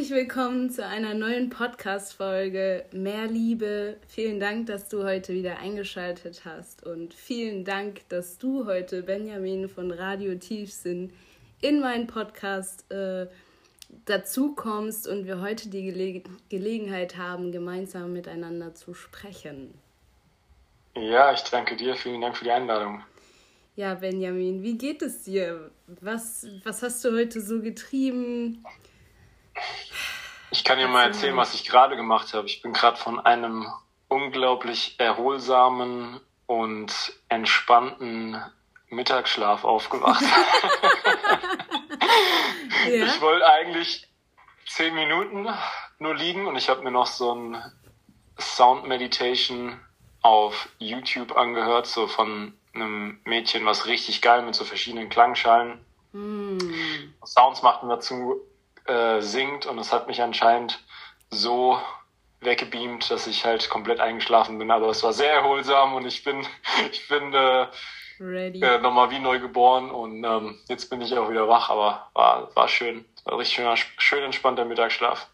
Herzlich willkommen zu einer neuen Podcast-Folge Mehr Liebe. Vielen Dank, dass du heute wieder eingeschaltet hast und vielen Dank, dass du heute, Benjamin von Radio Tiefsinn, in meinen Podcast äh, dazu kommst und wir heute die Gele Gelegenheit haben, gemeinsam miteinander zu sprechen. Ja, ich danke dir. Vielen Dank für die Einladung. Ja, Benjamin, wie geht es dir? Was, was hast du heute so getrieben? Ich kann dir mal erzählen, was ich gerade gemacht habe. Ich bin gerade von einem unglaublich erholsamen und entspannten Mittagsschlaf aufgewacht. ja. Ich wollte eigentlich zehn Minuten nur liegen und ich habe mir noch so ein Sound Meditation auf YouTube angehört, so von einem Mädchen, was richtig geil mit so verschiedenen Klangschalen mm. Sounds macht und dazu äh, singt und es hat mich anscheinend so weggebeamt, dass ich halt komplett eingeschlafen bin. Aber es war sehr erholsam und ich bin, ich bin äh, äh, nochmal wie neu geboren und ähm, jetzt bin ich auch wieder wach, aber war, war schön. War richtig schöner, schön entspannter Mittagsschlaf.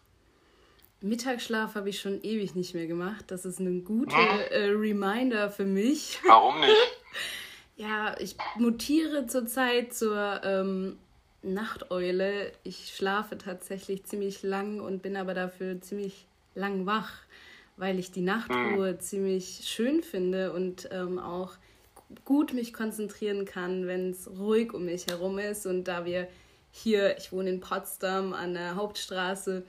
Mittagsschlaf habe ich schon ewig nicht mehr gemacht. Das ist ein guter hm. äh, Reminder für mich. Warum nicht? ja, ich mutiere zurzeit zur ähm, Nachteule. Ich schlafe tatsächlich ziemlich lang und bin aber dafür ziemlich lang wach, weil ich die Nachtruhe mhm. ziemlich schön finde und ähm, auch gut mich konzentrieren kann, wenn es ruhig um mich herum ist. Und da wir hier, ich wohne in Potsdam an der Hauptstraße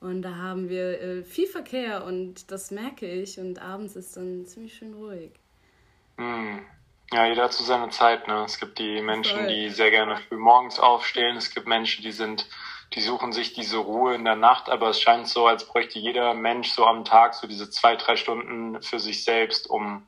und da haben wir äh, viel Verkehr und das merke ich und abends ist dann ziemlich schön ruhig. Ja, jeder hat so seine Zeit, ne? Es gibt die Menschen, die sehr gerne früh morgens aufstehen. Es gibt Menschen, die sind, die suchen sich diese Ruhe in der Nacht, aber es scheint so, als bräuchte jeder Mensch so am Tag so diese zwei, drei Stunden für sich selbst, um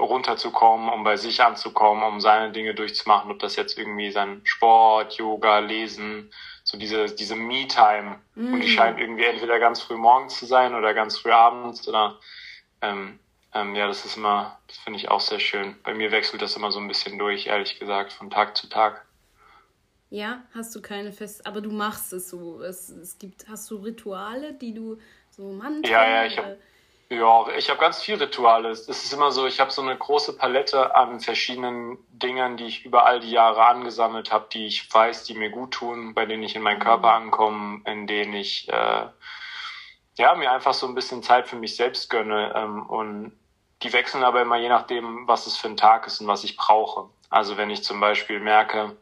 runterzukommen, um bei sich anzukommen, um seine Dinge durchzumachen, ob das jetzt irgendwie sein Sport, Yoga, Lesen, so diese, diese Me-Time. Mm. Und die mm. scheint irgendwie entweder ganz früh morgens zu sein oder ganz früh abends oder ähm, ähm, ja, das ist immer, das finde ich auch sehr schön. Bei mir wechselt das immer so ein bisschen durch, ehrlich gesagt, von Tag zu Tag. Ja, hast du keine fest, aber du machst es so. Es, es gibt, hast du Rituale, die du so Mantra? Ja, ja, ich habe ja, ich habe ganz viel Rituale. Es ist immer so, ich habe so eine große Palette an verschiedenen Dingen, die ich über all die Jahre angesammelt habe, die ich weiß, die mir gut tun, bei denen ich in meinen Körper mhm. ankomme, in denen ich äh, ja, mir einfach so ein bisschen Zeit für mich selbst gönne. Ähm, und die wechseln aber immer je nachdem, was es für ein Tag ist und was ich brauche. Also wenn ich zum Beispiel merke,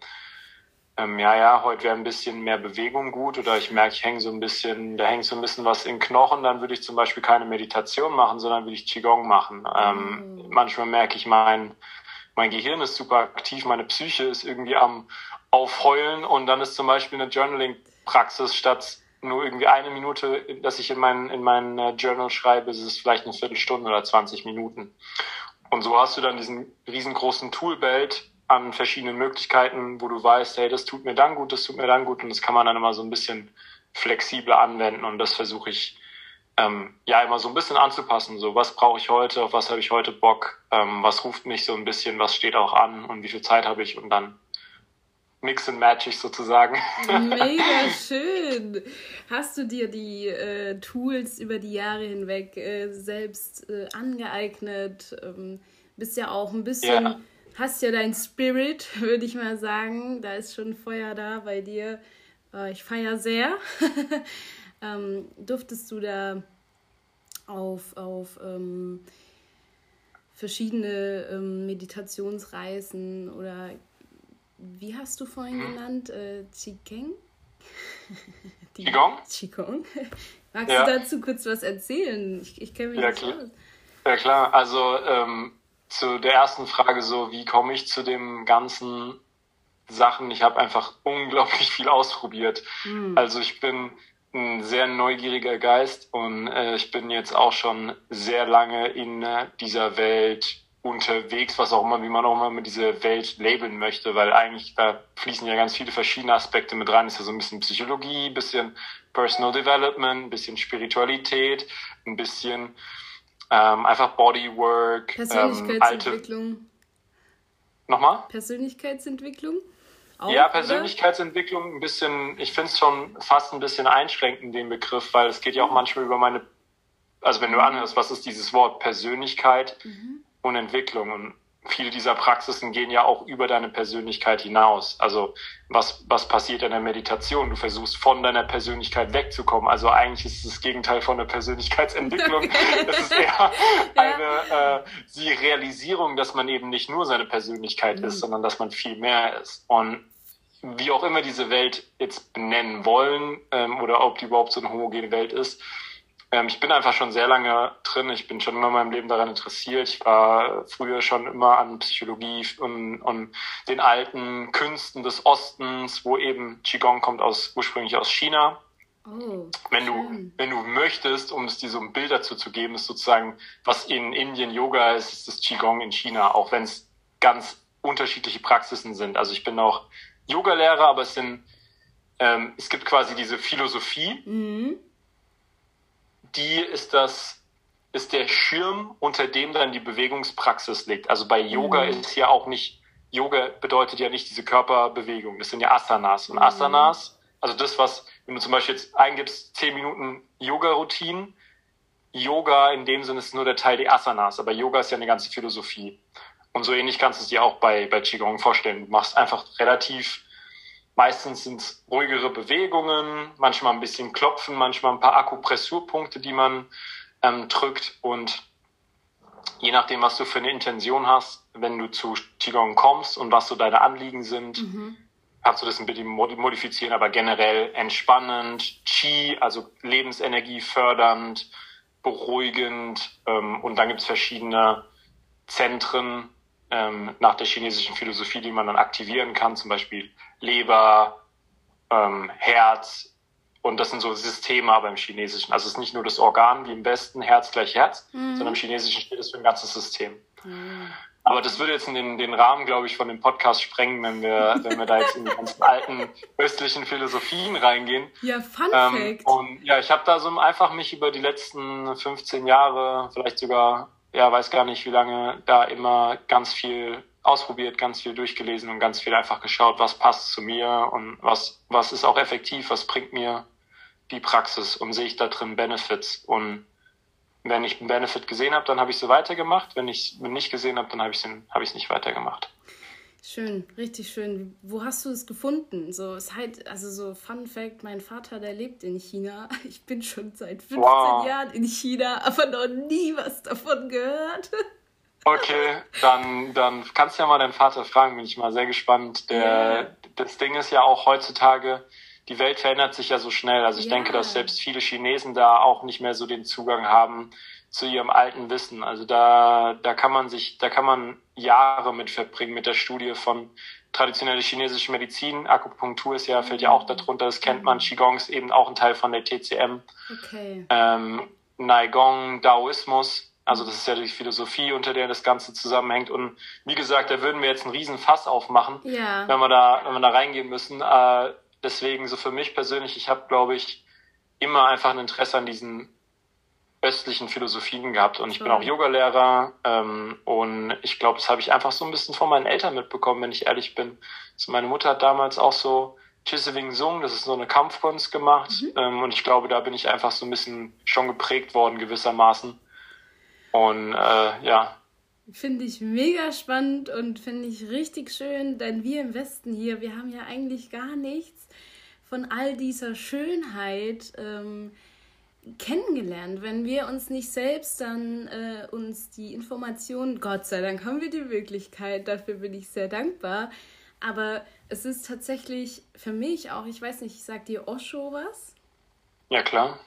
ähm, ja, ja, heute wäre ein bisschen mehr Bewegung gut oder ich merke, ich hänge so ein bisschen, da hängt so ein bisschen was in Knochen, dann würde ich zum Beispiel keine Meditation machen, sondern würde ich Qigong machen. Ähm, mhm. Manchmal merke ich, mein, mein Gehirn ist super aktiv, meine Psyche ist irgendwie am Aufheulen und dann ist zum Beispiel eine Journaling-Praxis statt nur irgendwie eine Minute, dass ich in mein, in mein äh, Journal schreibe, ist es vielleicht eine Viertelstunde oder 20 Minuten. Und so hast du dann diesen riesengroßen Toolbelt an verschiedenen Möglichkeiten, wo du weißt, hey, das tut mir dann gut, das tut mir dann gut. Und das kann man dann immer so ein bisschen flexibler anwenden. Und das versuche ich ähm, ja immer so ein bisschen anzupassen. So, was brauche ich heute, auf was habe ich heute Bock, ähm, was ruft mich so ein bisschen, was steht auch an? Und wie viel Zeit habe ich? Und dann mix and match ich sozusagen. Mega schön. Hast du dir die äh, Tools über die Jahre hinweg äh, selbst äh, angeeignet? Ähm, bist ja auch ein bisschen, ja. hast ja dein Spirit, würde ich mal sagen. Da ist schon Feuer da bei dir. Äh, ich feiere sehr. ähm, durftest du da auf, auf ähm, verschiedene ähm, Meditationsreisen oder wie hast du vorhin hm. genannt? Äh, Qigong? Qigong? Qigong. Magst ja. du dazu kurz was erzählen? Ich, ich kenne mich ja, nicht klar. aus. Ja klar, also ähm, zu der ersten Frage so, wie komme ich zu dem ganzen Sachen? Ich habe einfach unglaublich viel ausprobiert. Hm. Also ich bin ein sehr neugieriger Geist und äh, ich bin jetzt auch schon sehr lange in äh, dieser Welt unterwegs, was auch immer, wie man auch immer mit dieser Welt labeln möchte, weil eigentlich da fließen ja ganz viele verschiedene Aspekte mit rein. ist ja so ein bisschen Psychologie, ein bisschen Personal Development, ein bisschen Spiritualität, ein bisschen ähm, einfach Bodywork, Persönlichkeitsentwicklung. Ähm, alte... Nochmal? Persönlichkeitsentwicklung. Auch, ja, Persönlichkeitsentwicklung ein bisschen, ich finde es schon fast ein bisschen einschränkend, den Begriff, weil es geht ja auch mhm. manchmal über meine, also wenn du anhörst, was ist dieses Wort Persönlichkeit mhm. Und Entwicklung und viele dieser Praxisen gehen ja auch über deine Persönlichkeit hinaus. Also was, was passiert in der Meditation? Du versuchst von deiner Persönlichkeit wegzukommen. Also eigentlich ist es das Gegenteil von der Persönlichkeitsentwicklung. Es ist eher eine äh, die Realisierung, dass man eben nicht nur seine Persönlichkeit mhm. ist, sondern dass man viel mehr ist. Und wie auch immer diese Welt jetzt benennen wollen ähm, oder ob die überhaupt so eine homogene Welt ist, ähm, ich bin einfach schon sehr lange drin. Ich bin schon immer in meinem Leben daran interessiert. Ich war früher schon immer an Psychologie und, und den alten Künsten des Ostens, wo eben Qigong kommt aus, ursprünglich aus China. Oh, wenn du, wenn du möchtest, um es dir so ein Bild dazu zu geben, ist sozusagen, was in Indien Yoga ist, ist das Qigong in China, auch wenn es ganz unterschiedliche Praxisen sind. Also ich bin auch Yoga-Lehrer, aber es sind, ähm, es gibt quasi diese Philosophie, mhm die ist das, ist der Schirm, unter dem dann die Bewegungspraxis liegt. Also bei Yoga mhm. ist ja auch nicht, Yoga bedeutet ja nicht diese Körperbewegung. Das sind ja Asanas. Und mhm. Asanas, also das, was, wenn du zum Beispiel jetzt eingibst, zehn Minuten Yoga-Routinen, Yoga in dem Sinne ist nur der Teil der Asanas, aber Yoga ist ja eine ganze Philosophie. Und so ähnlich kannst du es dir auch bei, bei Qigong vorstellen. Du machst einfach relativ Meistens sind es ruhigere Bewegungen, manchmal ein bisschen Klopfen, manchmal ein paar Akupressurpunkte, die man ähm, drückt. Und je nachdem, was du für eine Intention hast, wenn du zu Qigong kommst und was so deine Anliegen sind, mhm. kannst du das ein bisschen modifizieren, aber generell entspannend, Qi, also Lebensenergie fördernd, beruhigend. Ähm, und dann gibt es verschiedene Zentren, ähm, nach der chinesischen Philosophie, die man dann aktivieren kann, zum Beispiel Leber, ähm, Herz. Und das sind so Systeme aber im Chinesischen. Also es ist nicht nur das Organ wie im Westen, Herz gleich Herz, mhm. sondern im Chinesischen steht es für ein ganzes System. Mhm. Aber das würde jetzt in den, den Rahmen, glaube ich, von dem Podcast sprengen, wenn wir, wenn wir da jetzt in die ganzen alten östlichen Philosophien reingehen. Ja, Fun ähm, Fact. Und ja, ich habe da so einfach mich über die letzten 15 Jahre, vielleicht sogar ja, weiß gar nicht, wie lange da immer ganz viel ausprobiert, ganz viel durchgelesen und ganz viel einfach geschaut, was passt zu mir und was, was ist auch effektiv, was bringt mir die Praxis und sehe ich da drin Benefits. Und wenn ich einen Benefit gesehen habe, dann habe ich so weitergemacht. Wenn ich es nicht gesehen habe, dann habe ich es hab nicht weitergemacht. Schön, richtig schön. Wo hast du es gefunden? So, es halt, also so Fun Fact, mein Vater, der lebt in China. Ich bin schon seit 15 wow. Jahren in China, aber noch nie was davon gehört. Okay, dann, dann kannst du ja mal deinen Vater fragen, bin ich mal sehr gespannt. Der. Das Ding ist ja auch heutzutage, die Welt verändert sich ja so schnell. Also ich yeah. denke, dass selbst viele Chinesen da auch nicht mehr so den Zugang haben zu ihrem alten Wissen. Also da, da kann man sich, da kann man Jahre mit verbringen mit der Studie von traditionelle chinesische Medizin. Akupunktur ist ja, fällt ja auch darunter, das kennt man. Qigong ist eben auch ein Teil von der TCM. Okay. Ähm, Naigong, Daoismus. Also das ist ja die Philosophie, unter der das Ganze zusammenhängt. Und wie gesagt, da würden wir jetzt einen riesen Fass aufmachen, ja. wenn wir da, wenn wir da reingehen müssen. Äh, deswegen so für mich persönlich, ich habe, glaube ich, immer einfach ein Interesse an diesen östlichen Philosophien gehabt und ich bin auch Yogalehrer ähm, und ich glaube, das habe ich einfach so ein bisschen von meinen Eltern mitbekommen, wenn ich ehrlich bin. Also meine Mutter hat damals auch so Chisewing Sung, das ist so eine Kampfkunst gemacht mhm. ähm, und ich glaube, da bin ich einfach so ein bisschen schon geprägt worden gewissermaßen und äh, ja. Finde ich mega spannend und finde ich richtig schön, denn wir im Westen hier, wir haben ja eigentlich gar nichts von all dieser Schönheit. Ähm, kennengelernt. Wenn wir uns nicht selbst dann äh, uns die Informationen, Gott sei Dank haben wir die Möglichkeit, dafür bin ich sehr dankbar. Aber es ist tatsächlich für mich auch, ich weiß nicht, sagt dir Osho was? Ja, klar.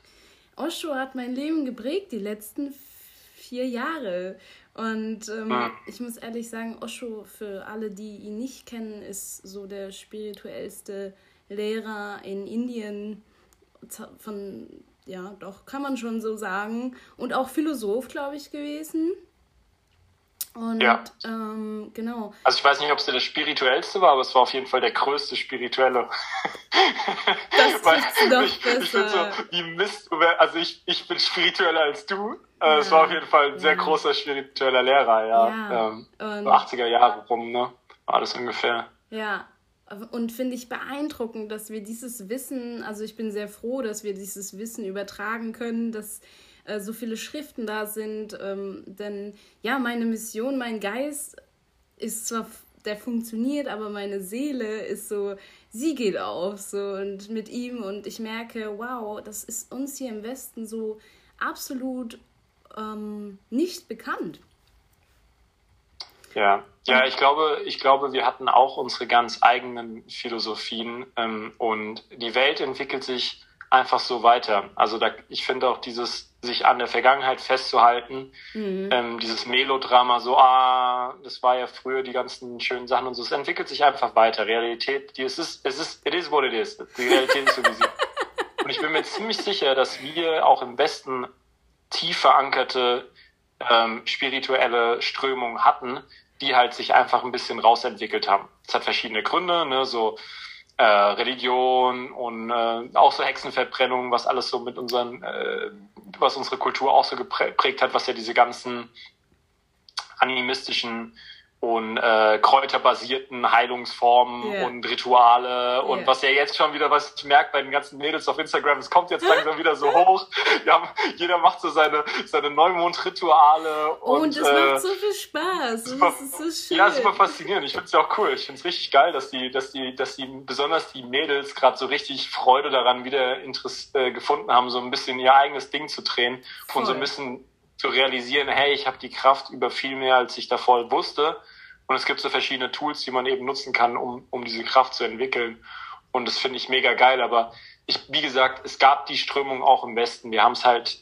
Osho hat mein Leben geprägt, die letzten vier Jahre. Und ähm, hm. ich muss ehrlich sagen, Osho, für alle, die ihn nicht kennen, ist so der spirituellste Lehrer in Indien von ja, doch, kann man schon so sagen. Und auch Philosoph, glaube ich, gewesen. Und ja. ähm, genau. Also ich weiß nicht, ob es der spirituellste war, aber es war auf jeden Fall der größte spirituelle. Das Weil doch ich, besser. ich finde so, wie Mist, also ich, ich bin spiritueller als du. Äh, ja. Es war auf jeden Fall ein sehr ja. großer spiritueller Lehrer, ja. ja. Ähm, so 80er Jahre rum, ne? War das ungefähr. Ja, Und finde ich beeindruckend, dass wir dieses Wissen, also ich bin sehr froh, dass wir dieses Wissen übertragen können, dass äh, so viele Schriften da sind. Ähm, denn ja, meine Mission, mein Geist ist zwar, der funktioniert, aber meine Seele ist so, sie geht auf so und mit ihm und ich merke, wow, das ist uns hier im Westen so absolut ähm, nicht bekannt. Ja, ja, ich glaube, ich glaube, wir hatten auch unsere ganz eigenen Philosophien ähm, und die Welt entwickelt sich einfach so weiter. Also da, ich finde auch dieses sich an der Vergangenheit festzuhalten, mhm. ähm, dieses Melodrama, so, ah, das war ja früher die ganzen schönen Sachen und so, es entwickelt sich einfach weiter. Realität, die, es ist, es ist, it is what it is. Die Realität ist so wie sie. Und ich bin mir ziemlich sicher, dass wir auch im Westen tief verankerte ähm, spirituelle Strömungen hatten, die halt sich einfach ein bisschen rausentwickelt haben. Es hat verschiedene Gründe, ne, so äh, Religion und äh, auch so Hexenverbrennung, was alles so mit unseren, äh, was unsere Kultur auch so geprägt hat, was ja diese ganzen animistischen und äh, kräuterbasierten Heilungsformen yeah. und Rituale und yeah. was ja jetzt schon wieder, was ich merke bei den ganzen Mädels auf Instagram, es kommt jetzt langsam wieder so hoch. Haben, jeder macht so seine, seine Neumondrituale. Oh, und, das äh, macht so viel Spaß. Super, das ist so schön. Ja, super faszinierend. Ich finde es ja auch cool. Ich finde es richtig geil, dass die, dass die, dass die, besonders die Mädels gerade so richtig Freude daran wieder Interesse äh, gefunden haben, so ein bisschen ihr eigenes Ding zu drehen Voll. und so ein bisschen zu realisieren, hey, ich habe die Kraft über viel mehr, als ich davor wusste. Und es gibt so verschiedene Tools, die man eben nutzen kann, um, um diese Kraft zu entwickeln. Und das finde ich mega geil. Aber ich, wie gesagt, es gab die Strömung auch im Westen. Wir haben es halt,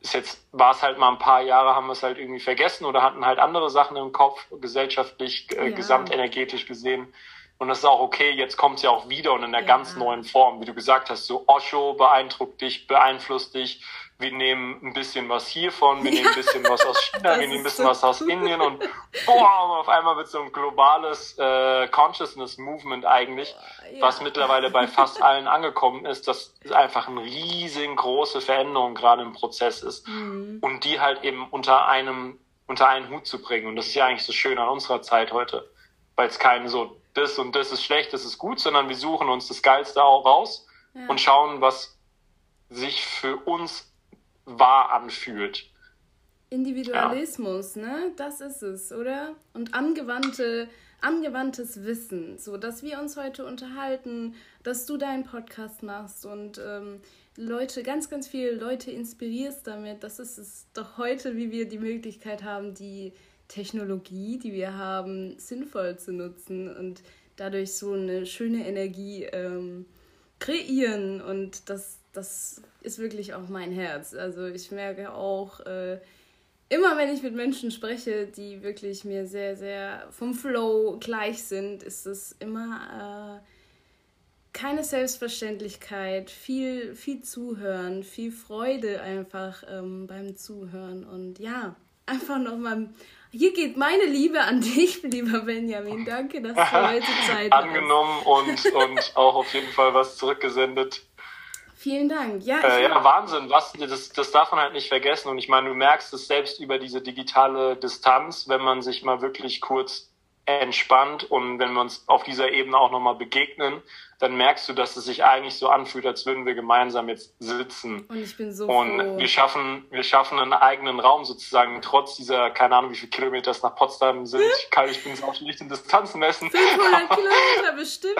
ist jetzt, war es halt mal ein paar Jahre, haben wir es halt irgendwie vergessen oder hatten halt andere Sachen im Kopf, gesellschaftlich, äh, ja. gesamtenergetisch gesehen. Und das ist auch okay, jetzt kommt es ja auch wieder und in einer ja. ganz neuen Form. Wie du gesagt hast, so Osho beeindruckt dich, beeinflusst dich, wir nehmen ein bisschen was hiervon, wir nehmen ein bisschen was aus China, wir nehmen ein bisschen so was aus cool. Indien und boah, auf einmal wird so ein globales äh, Consciousness Movement eigentlich, ja. was mittlerweile bei fast allen angekommen ist, dass es einfach eine riesengroße Veränderung gerade im Prozess ist mhm. und die halt eben unter einem unter einen Hut zu bringen und das ist ja eigentlich so schön an unserer Zeit heute, weil es kein so das und das ist schlecht, das ist gut, sondern wir suchen uns das Geilste auch raus ja. und schauen, was sich für uns wahr anfühlt. Individualismus, ja. ne? Das ist es, oder? Und angewandte, angewandtes Wissen, so dass wir uns heute unterhalten, dass du deinen Podcast machst und ähm, Leute, ganz, ganz viele Leute inspirierst damit. Das ist es doch heute, wie wir die Möglichkeit haben, die Technologie, die wir haben, sinnvoll zu nutzen und dadurch so eine schöne Energie ähm, kreieren. Und das, das ist wirklich auch mein Herz. Also ich merke auch, äh, immer wenn ich mit Menschen spreche, die wirklich mir sehr, sehr vom Flow gleich sind, ist es immer äh, keine Selbstverständlichkeit, viel, viel Zuhören, viel Freude einfach ähm, beim Zuhören. Und ja, einfach nochmal. Hier geht meine Liebe an dich, lieber Benjamin. Danke, dass du heute Zeit hast. Angenommen und, und auch auf jeden Fall was zurückgesendet. Vielen Dank. Ja, äh, ja Wahnsinn. Was, das, das darf man halt nicht vergessen. Und ich meine, du merkst es selbst über diese digitale Distanz, wenn man sich mal wirklich kurz entspannt und wenn wir uns auf dieser Ebene auch nochmal begegnen, dann merkst du, dass es sich eigentlich so anfühlt, als würden wir gemeinsam jetzt sitzen. Und ich bin so Und froh. wir schaffen, wir schaffen einen eigenen Raum sozusagen, trotz dieser, keine Ahnung, wie viele Kilometer es nach Potsdam sind. Ich, kann, ich bin es auch nicht in Distanzen messen. 500 Kilometer bestimmt.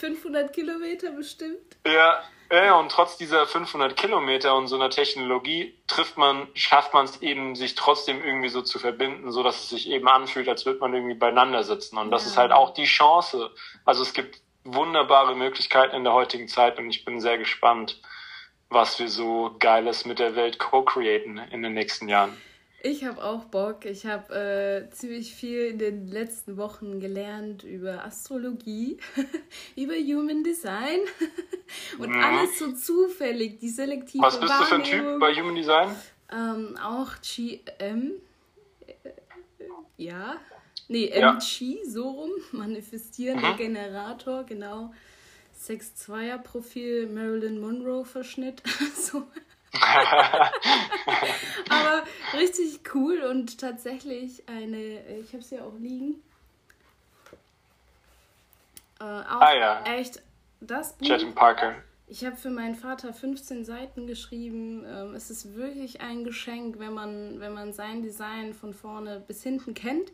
500 Kilometer bestimmt. Ja, ja, und trotz dieser 500 Kilometer und so einer Technologie trifft man, schafft man es eben, sich trotzdem irgendwie so zu verbinden, so dass es sich eben anfühlt, als würde man irgendwie beieinander sitzen. Und das ja. ist halt auch die Chance. Also es gibt wunderbare Möglichkeiten in der heutigen Zeit und ich bin sehr gespannt, was wir so Geiles mit der Welt co-createn in den nächsten Jahren. Ich habe auch Bock. Ich habe äh, ziemlich viel in den letzten Wochen gelernt über Astrologie, über Human Design und ja. alles so zufällig, die selektive Was bist du für ein Typ bei Human Design? Ähm, auch GM. Ja. Nee, MG, ja. so rum. Manifestierender mhm. Generator, genau. 6-2er-Profil, Marilyn Monroe-Verschnitt. so. Aber richtig cool und tatsächlich eine, ich habe es ja auch liegen, Äh, auch ah, ja. echt das Buch. Chet Parker. Ich habe für meinen Vater 15 Seiten geschrieben. Ähm, es ist wirklich ein Geschenk, wenn man, wenn man sein Design von vorne bis hinten kennt.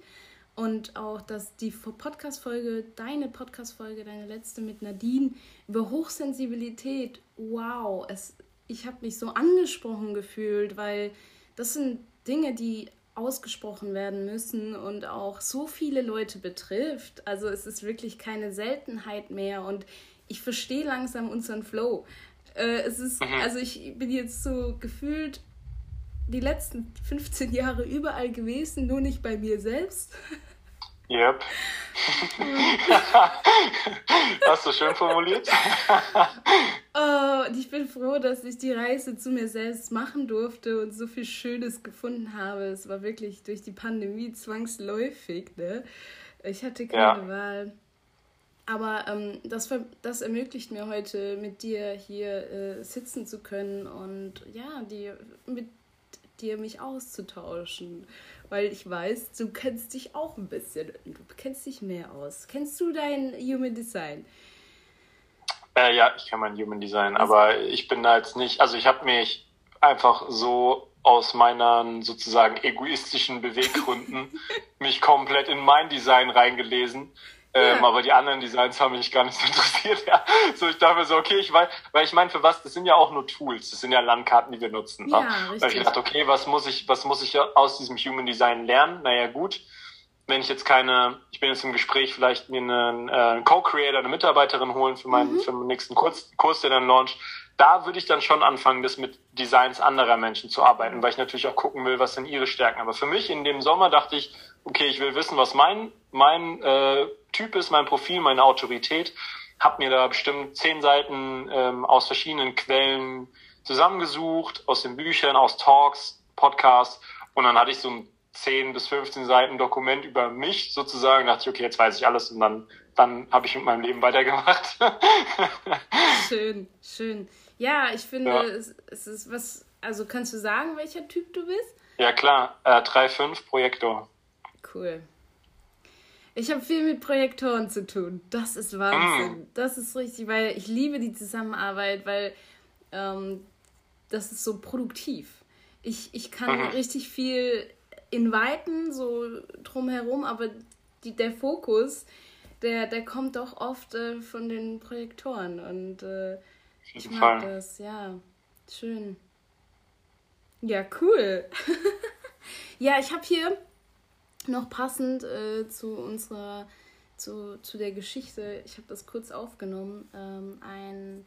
Und auch, dass die Podcast-Folge, deine Podcast-Folge, deine letzte mit Nadine über Hochsensibilität, wow, es, ich habe mich so angesprochen gefühlt, weil das sind Dinge, die ausgesprochen werden müssen und auch so viele Leute betrifft. Also es ist wirklich keine Seltenheit mehr und ich verstehe langsam unseren Flow. Äh, es ist, mhm. also ich bin jetzt so gefühlt die letzten 15 Jahre überall gewesen, nur nicht bei mir selbst. Yep. Hast du schön formuliert. oh, und ich bin froh, dass ich die Reise zu mir selbst machen durfte und so viel Schönes gefunden habe. Es war wirklich durch die Pandemie zwangsläufig. Ne? Ich hatte keine ja. Wahl. Aber ähm, das, das ermöglicht mir heute, mit dir hier äh, sitzen zu können und ja, die, mit dir mich auszutauschen weil ich weiß, du kennst dich auch ein bisschen, du kennst dich mehr aus. Kennst du dein Human Design? Äh, ja, ich kann mein Human Design, aber ich bin da jetzt nicht, also ich habe mich einfach so aus meinen sozusagen egoistischen Beweggründen mich komplett in mein Design reingelesen ähm, aber die anderen Designs haben mich gar nicht so interessiert. Ja. So, ich dachte mir so, okay, ich weiß, weil ich meine, für was, das sind ja auch nur Tools, das sind ja Landkarten, die wir nutzen. Ja, richtig. Weil ich dachte, okay, was muss ich, was muss ich aus diesem Human Design lernen? Naja, gut. Wenn ich jetzt keine, ich bin jetzt im Gespräch, vielleicht mir einen, äh, einen Co-Creator, eine Mitarbeiterin holen für meinen, mhm. für meinen nächsten Kurs, Kurs, der dann launcht, da würde ich dann schon anfangen, das mit Designs anderer Menschen zu arbeiten, weil ich natürlich auch gucken will, was sind ihre Stärken. Aber für mich in dem Sommer dachte ich, okay, ich will wissen, was mein, mein äh, Typ ist, mein Profil, meine Autorität. Hab mir da bestimmt zehn Seiten ähm, aus verschiedenen Quellen zusammengesucht, aus den Büchern, aus Talks, Podcasts. Und dann hatte ich so ein 10 bis 15 Seiten Dokument über mich sozusagen. Da dachte ich, okay, jetzt weiß ich alles und dann, dann habe ich mit meinem Leben weitergemacht. schön, schön. Ja, ich finde, ja. Es, es, ist was, also kannst du sagen, welcher Typ du bist? Ja, klar, äh, 3.5 Projektor. Cool. Ich habe viel mit Projektoren zu tun. Das ist Wahnsinn. Mm. Das ist richtig, weil ich liebe die Zusammenarbeit, weil ähm, das ist so produktiv. Ich, ich kann mhm. richtig viel inviten, so drumherum, aber die, der Fokus, der, der kommt doch oft äh, von den Projektoren. Und äh, ich mag Fall. das, ja. Schön. Ja, cool. ja, ich habe hier noch passend äh, zu unserer, zu, zu der Geschichte, ich habe das kurz aufgenommen, ähm, ein,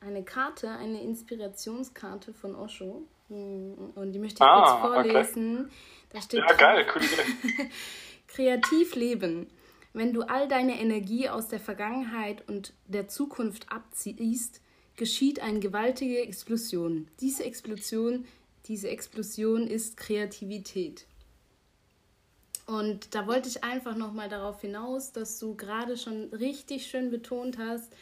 eine Karte, eine Inspirationskarte von Osho. Hm, und die möchte ich ah, kurz vorlesen. Okay. Da steht ja, geil, cool. Kreativ leben. Wenn du all deine Energie aus der Vergangenheit und der Zukunft abziehst, geschieht eine gewaltige Explosion. Diese Explosion, diese Explosion ist Kreativität. Und da wollte ich einfach nochmal darauf hinaus, dass du gerade schon richtig schön betont hast,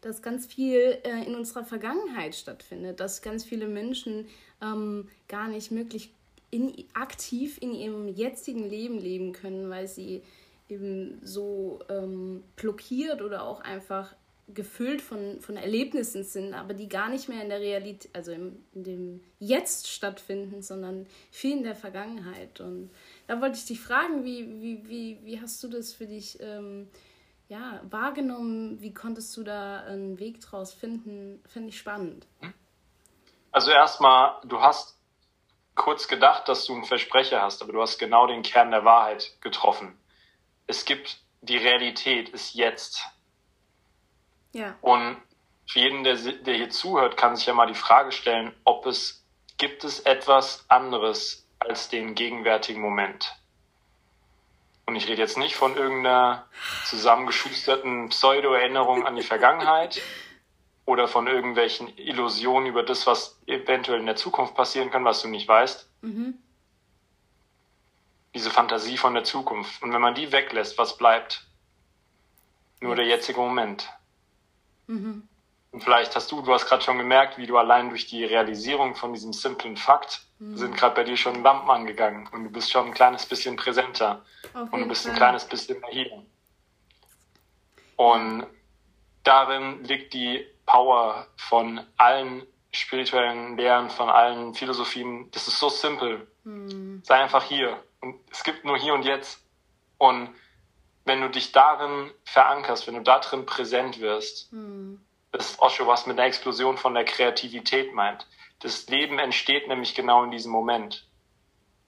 dass ganz viel äh, in unserer Vergangenheit stattfindet, dass ganz viele Menschen ähm, gar nicht möglich in, aktiv in ihrem jetzigen Leben leben können, weil sie eben so ähm, blockiert oder auch einfach gefüllt von, von Erlebnissen sind, aber die gar nicht mehr in der Realität, also im, in dem Jetzt stattfinden, sondern viel in der Vergangenheit. Und da wollte ich dich fragen, wie, wie, wie, wie hast du das für dich ähm, ja, wahrgenommen? Wie konntest du da einen Weg draus finden? Finde ich spannend. Also erstmal, du hast kurz gedacht, dass du einen Versprecher hast, aber du hast genau den Kern der Wahrheit getroffen. Es gibt die Realität, ist jetzt. Ja. Und für jeden, der, der hier zuhört, kann sich ja mal die Frage stellen, ob es, gibt es etwas anderes als den gegenwärtigen Moment. Und ich rede jetzt nicht von irgendeiner zusammengeschusterten Pseudo-Erinnerung an die Vergangenheit oder von irgendwelchen Illusionen über das, was eventuell in der Zukunft passieren kann, was du nicht weißt. Mhm. Diese Fantasie von der Zukunft. Und wenn man die weglässt, was bleibt? Nur der jetzige Moment. Mhm. Und vielleicht hast du, du hast gerade schon gemerkt, wie du allein durch die Realisierung von diesem simplen Fakt mhm. sind gerade bei dir schon Lampen angegangen und du bist schon ein kleines bisschen präsenter und du bist Fall. ein kleines bisschen mehr hier. Und darin liegt die Power von allen spirituellen Lehren, von allen Philosophien. Das ist so simpel. Mhm. Sei einfach hier. Und es gibt nur hier und jetzt. Und wenn du dich darin verankerst, wenn du da drin präsent wirst, mhm. das ist auch schon was mit einer Explosion von der Kreativität meint. Das Leben entsteht nämlich genau in diesem Moment.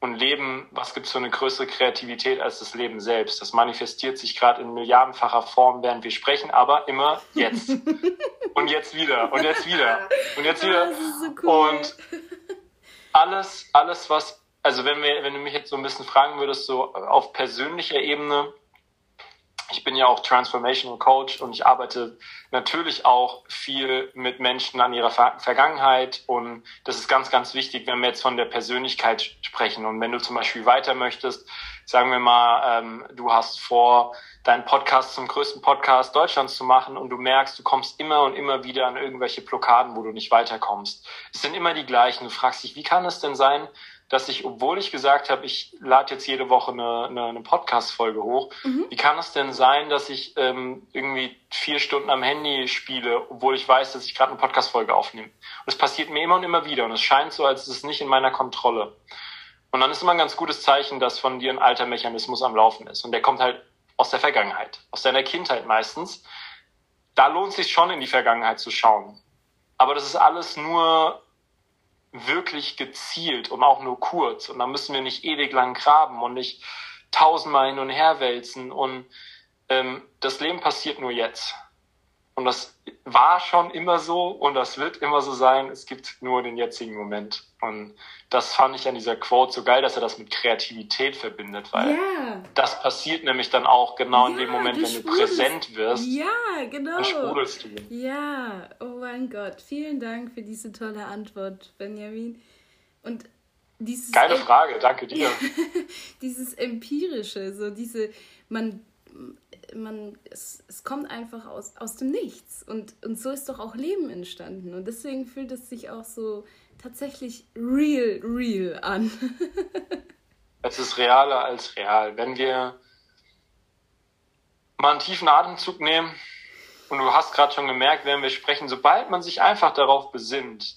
Und Leben, was gibt es für eine größere Kreativität als das Leben selbst? Das manifestiert sich gerade in milliardenfacher Form, während wir sprechen, aber immer jetzt. und jetzt wieder und jetzt wieder und jetzt wieder. So cool. Und alles, alles, was, also wenn wir, wenn du mich jetzt so ein bisschen fragen würdest, so auf persönlicher Ebene, ich bin ja auch Transformational Coach und ich arbeite natürlich auch viel mit Menschen an ihrer Vergangenheit und das ist ganz, ganz wichtig, wenn wir jetzt von der Persönlichkeit sprechen und wenn du zum Beispiel weiter möchtest, sagen wir mal, ähm, du hast vor, deinen Podcast zum größten Podcast Deutschlands zu machen und du merkst, du kommst immer und immer wieder an irgendwelche Blockaden, wo du nicht weiterkommst. Es sind immer die gleichen. Du fragst dich, wie kann es denn sein, dass ich, obwohl ich gesagt habe, ich lade jetzt jede Woche eine, eine, eine Podcast-Folge hoch, mhm. wie kann es denn sein, dass ich ähm, irgendwie vier Stunden am Handy spiele, obwohl ich weiß, dass ich gerade eine Podcast-Folge aufnehme? Und es passiert mir immer und immer wieder und es scheint so, als ist es nicht in meiner Kontrolle. Und dann ist immer ein ganz gutes Zeichen, dass von dir ein alter Mechanismus am Laufen ist. Und der kommt halt aus der Vergangenheit, aus deiner Kindheit meistens. Da lohnt es sich schon, in die Vergangenheit zu schauen. Aber das ist alles nur wirklich gezielt und auch nur kurz. Und da müssen wir nicht ewig lang graben und nicht tausendmal hin und her wälzen. Und ähm, das Leben passiert nur jetzt. Und das war schon immer so und das wird immer so sein. Es gibt nur den jetzigen Moment. Und das fand ich an dieser Quote so geil, dass er das mit Kreativität verbindet, weil ja. das passiert nämlich dann auch genau ja, in dem Moment, du wenn du präsent wirst. Ja, genau. Dann sprudelst du. Ja, oh mein Gott. Vielen Dank für diese tolle Antwort, Benjamin. Und dieses. Geile Frage, danke dir. dieses Empirische, so diese, man man, es, es kommt einfach aus, aus dem Nichts. Und, und so ist doch auch Leben entstanden. Und deswegen fühlt es sich auch so tatsächlich real, real an. es ist realer als real. Wenn wir mal einen tiefen Atemzug nehmen, und du hast gerade schon gemerkt, während wir sprechen, sobald man sich einfach darauf besinnt,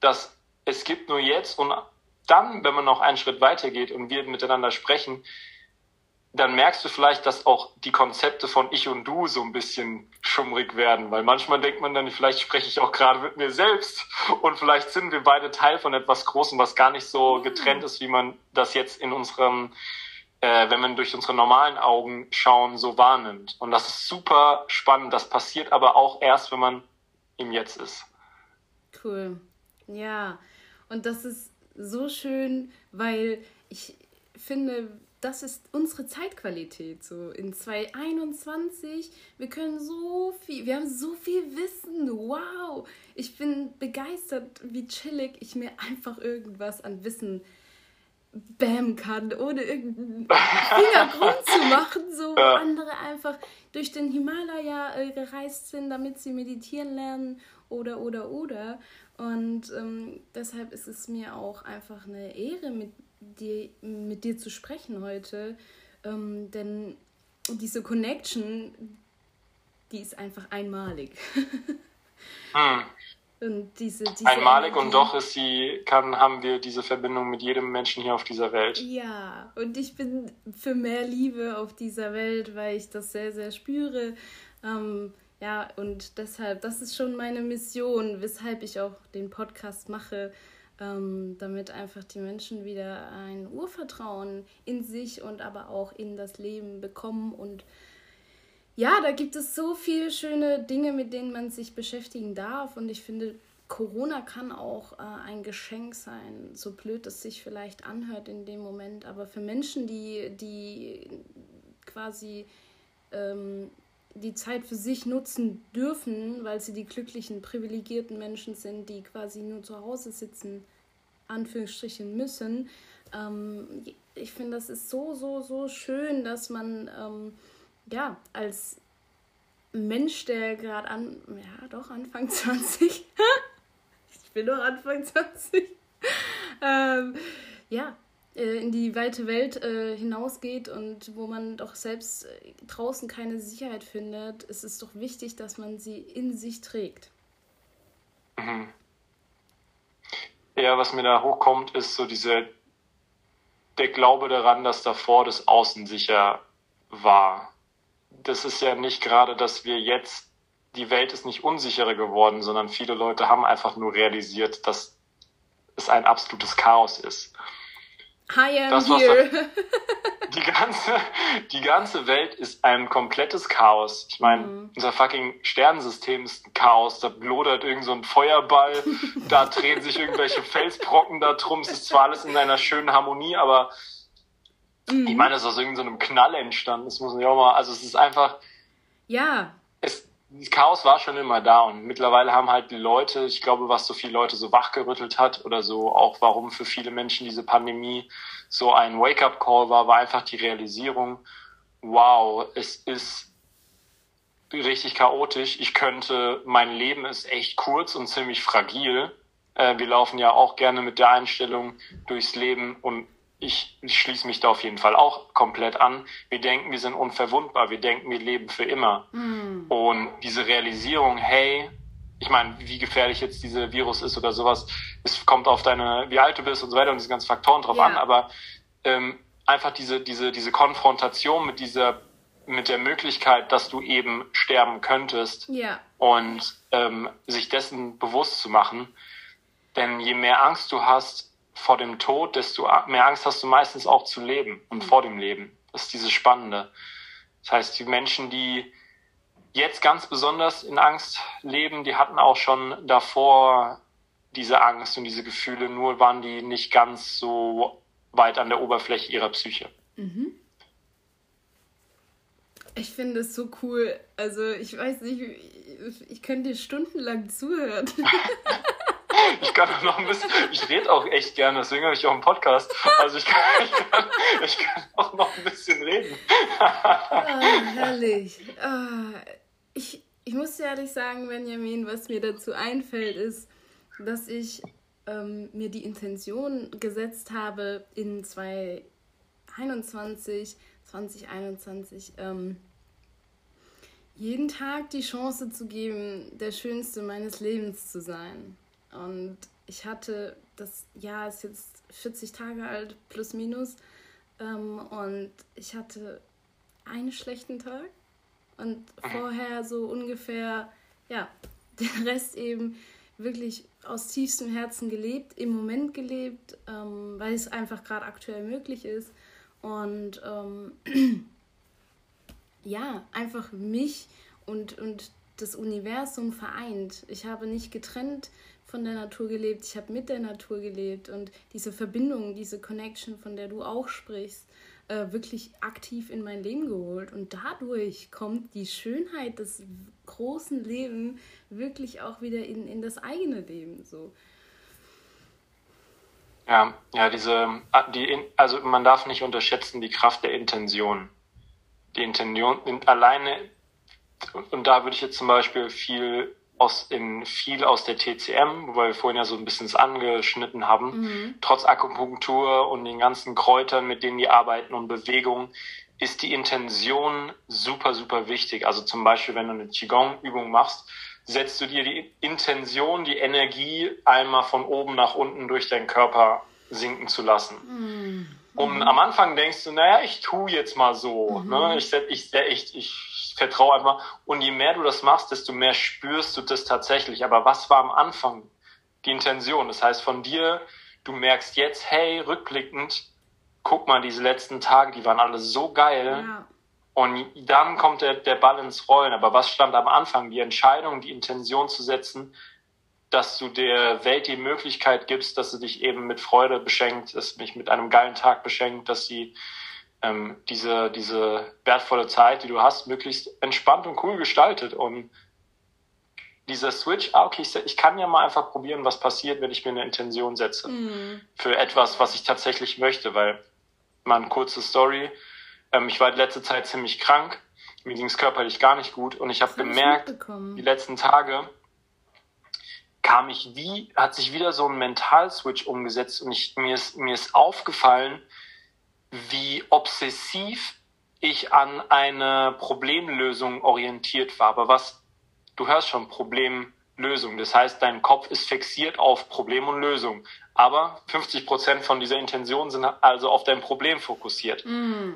dass es gibt nur jetzt und dann, wenn man noch einen Schritt weiter geht und wir miteinander sprechen, dann merkst du vielleicht, dass auch die Konzepte von ich und du so ein bisschen schummrig werden, weil manchmal denkt man dann, vielleicht spreche ich auch gerade mit mir selbst und vielleicht sind wir beide Teil von etwas Großem, was gar nicht so mhm. getrennt ist, wie man das jetzt in unserem, äh, wenn man durch unsere normalen Augen schauen, so wahrnimmt. Und das ist super spannend. Das passiert aber auch erst, wenn man im Jetzt ist. Cool. Ja. Und das ist so schön, weil ich finde, das ist unsere Zeitqualität so in 2021. Wir können so viel, wir haben so viel Wissen. Wow, ich bin begeistert, wie chillig ich mir einfach irgendwas an Wissen bam kann, ohne irgendeinen Fingergrund zu machen, so ja. andere einfach durch den Himalaya äh, gereist sind, damit sie meditieren lernen oder oder oder und ähm, deshalb ist es mir auch einfach eine Ehre, mit dir, mit dir zu sprechen heute. Ähm, denn diese Connection, die ist einfach einmalig. hm. Und diese, diese Einmalig Energie. und doch ist sie, kann, haben wir diese Verbindung mit jedem Menschen hier auf dieser Welt. Ja, und ich bin für mehr Liebe auf dieser Welt, weil ich das sehr, sehr spüre. Ähm, ja, und deshalb, das ist schon meine Mission, weshalb ich auch den Podcast mache, ähm, damit einfach die Menschen wieder ein Urvertrauen in sich und aber auch in das Leben bekommen. Und ja, da gibt es so viele schöne Dinge, mit denen man sich beschäftigen darf. Und ich finde, Corona kann auch äh, ein Geschenk sein, so blöd es sich vielleicht anhört in dem Moment. Aber für Menschen, die, die quasi ähm, die Zeit für sich nutzen dürfen, weil sie die glücklichen, privilegierten Menschen sind, die quasi nur zu Hause sitzen, Anführungsstrichen müssen. Ähm, ich finde, das ist so, so, so schön, dass man ähm, ja als Mensch, der gerade an, ja doch, Anfang 20, ich bin doch Anfang 20, ähm, ja, in die weite Welt äh, hinausgeht und wo man doch selbst äh, draußen keine Sicherheit findet, ist es doch wichtig, dass man sie in sich trägt. Mhm. Ja, was mir da hochkommt, ist so diese der Glaube daran, dass davor das Außen sicher war. Das ist ja nicht gerade, dass wir jetzt, die Welt ist nicht unsicherer geworden, sondern viele Leute haben einfach nur realisiert, dass es ein absolutes Chaos ist. I am das, here. die ganze, die ganze Welt ist ein komplettes Chaos. Ich meine, mhm. unser fucking Sternensystem ist ein Chaos. Da blodert irgend so ein Feuerball, da drehen sich irgendwelche Felsbrocken da drum. Es ist zwar alles in einer schönen Harmonie, aber mhm. ich meine, es ist aus irgendeinem so Knall entstanden. Das muss man ja auch mal, also es ist einfach. Ja. Chaos war schon immer da und mittlerweile haben halt Leute, ich glaube, was so viele Leute so wachgerüttelt hat oder so auch warum für viele Menschen diese Pandemie so ein Wake-up-Call war, war einfach die Realisierung, wow, es ist richtig chaotisch. Ich könnte, mein Leben ist echt kurz und ziemlich fragil. Äh, wir laufen ja auch gerne mit der Einstellung durchs Leben und ich, ich schließe mich da auf jeden Fall auch komplett an. Wir denken, wir sind unverwundbar. Wir denken, wir leben für immer. Mhm. Und diese Realisierung, hey, ich meine, wie gefährlich jetzt dieser Virus ist oder sowas, es kommt auf deine, wie alt du bist und so weiter und diese ganzen Faktoren drauf ja. an, aber ähm, einfach diese, diese, diese Konfrontation mit dieser, mit der Möglichkeit, dass du eben sterben könntest ja. und ähm, sich dessen bewusst zu machen. Denn je mehr Angst du hast, vor dem Tod, desto mehr Angst hast du meistens auch zu leben und mhm. vor dem Leben. Das ist dieses Spannende. Das heißt, die Menschen, die jetzt ganz besonders in Angst leben, die hatten auch schon davor diese Angst und diese Gefühle, nur waren die nicht ganz so weit an der Oberfläche ihrer Psyche. Mhm. Ich finde es so cool. Also ich weiß nicht, ich könnte dir stundenlang zuhören. ich kann noch ein bisschen, ich rede auch echt gerne, deswegen habe ich auch einen Podcast. Also ich kann, ich kann, ich kann auch noch ein bisschen reden. oh, herrlich. Oh, ich, ich muss ehrlich sagen, Benjamin, was mir dazu einfällt, ist, dass ich ähm, mir die Intention gesetzt habe, in 2021, 2021, ähm, jeden Tag die Chance zu geben, der Schönste meines Lebens zu sein. Und ich hatte, das Jahr ist jetzt 40 Tage alt, plus minus. Ähm, und ich hatte einen schlechten Tag und vorher so ungefähr, ja, den Rest eben wirklich aus tiefstem Herzen gelebt, im Moment gelebt, ähm, weil es einfach gerade aktuell möglich ist. Und ähm, ja, einfach mich und, und das Universum vereint. Ich habe nicht getrennt von der Natur gelebt, ich habe mit der Natur gelebt und diese Verbindung, diese Connection, von der du auch sprichst, äh, wirklich aktiv in mein Leben geholt. Und dadurch kommt die Schönheit des großen Lebens wirklich auch wieder in, in das eigene Leben. So. Ja, ja, diese, die, also man darf nicht unterschätzen die Kraft der Intention. Die Intention, alleine, und da würde ich jetzt zum Beispiel viel aus, in viel aus der TCM, wo wir vorhin ja so ein bisschen es angeschnitten haben, mhm. trotz Akupunktur und den ganzen Kräutern, mit denen die arbeiten und Bewegung, ist die Intention super, super wichtig. Also zum Beispiel, wenn du eine Qigong-Übung machst, setzt du dir die Intention, die Energie einmal von oben nach unten durch deinen Körper sinken zu lassen. Mhm. Und am Anfang denkst du, naja, ich tu jetzt mal so. Mhm. Ne? Ich, ich, ich, ich vertraue einfach. Und je mehr du das machst, desto mehr spürst du das tatsächlich. Aber was war am Anfang die Intention? Das heißt, von dir, du merkst jetzt, hey, rückblickend, guck mal, diese letzten Tage, die waren alle so geil. Ja. Und dann kommt der, der Ball ins Rollen. Aber was stand am Anfang? Die Entscheidung, die Intention zu setzen, dass du der Welt die Möglichkeit gibst, dass sie dich eben mit Freude beschenkt, dass mich mit einem geilen Tag beschenkt, dass sie ähm, diese, diese wertvolle Zeit, die du hast, möglichst entspannt und cool gestaltet. Und dieser Switch, ah, okay, ich, kann ja mal einfach probieren, was passiert, wenn ich mir eine Intention setze mhm. für etwas, was ich tatsächlich möchte, weil mal eine kurze Story. Ähm, ich war die letzte Zeit ziemlich krank, mir ging es körperlich gar nicht gut und ich habe gemerkt, die letzten Tage, kam ich wie, hat sich wieder so ein Mental-Switch umgesetzt und ich, mir ist, mir ist aufgefallen, wie obsessiv ich an eine Problemlösung orientiert war. Aber was, du hörst schon, Problemlösung. Das heißt, dein Kopf ist fixiert auf Problem und Lösung. Aber 50 Prozent von dieser Intention sind also auf dein Problem fokussiert. Mm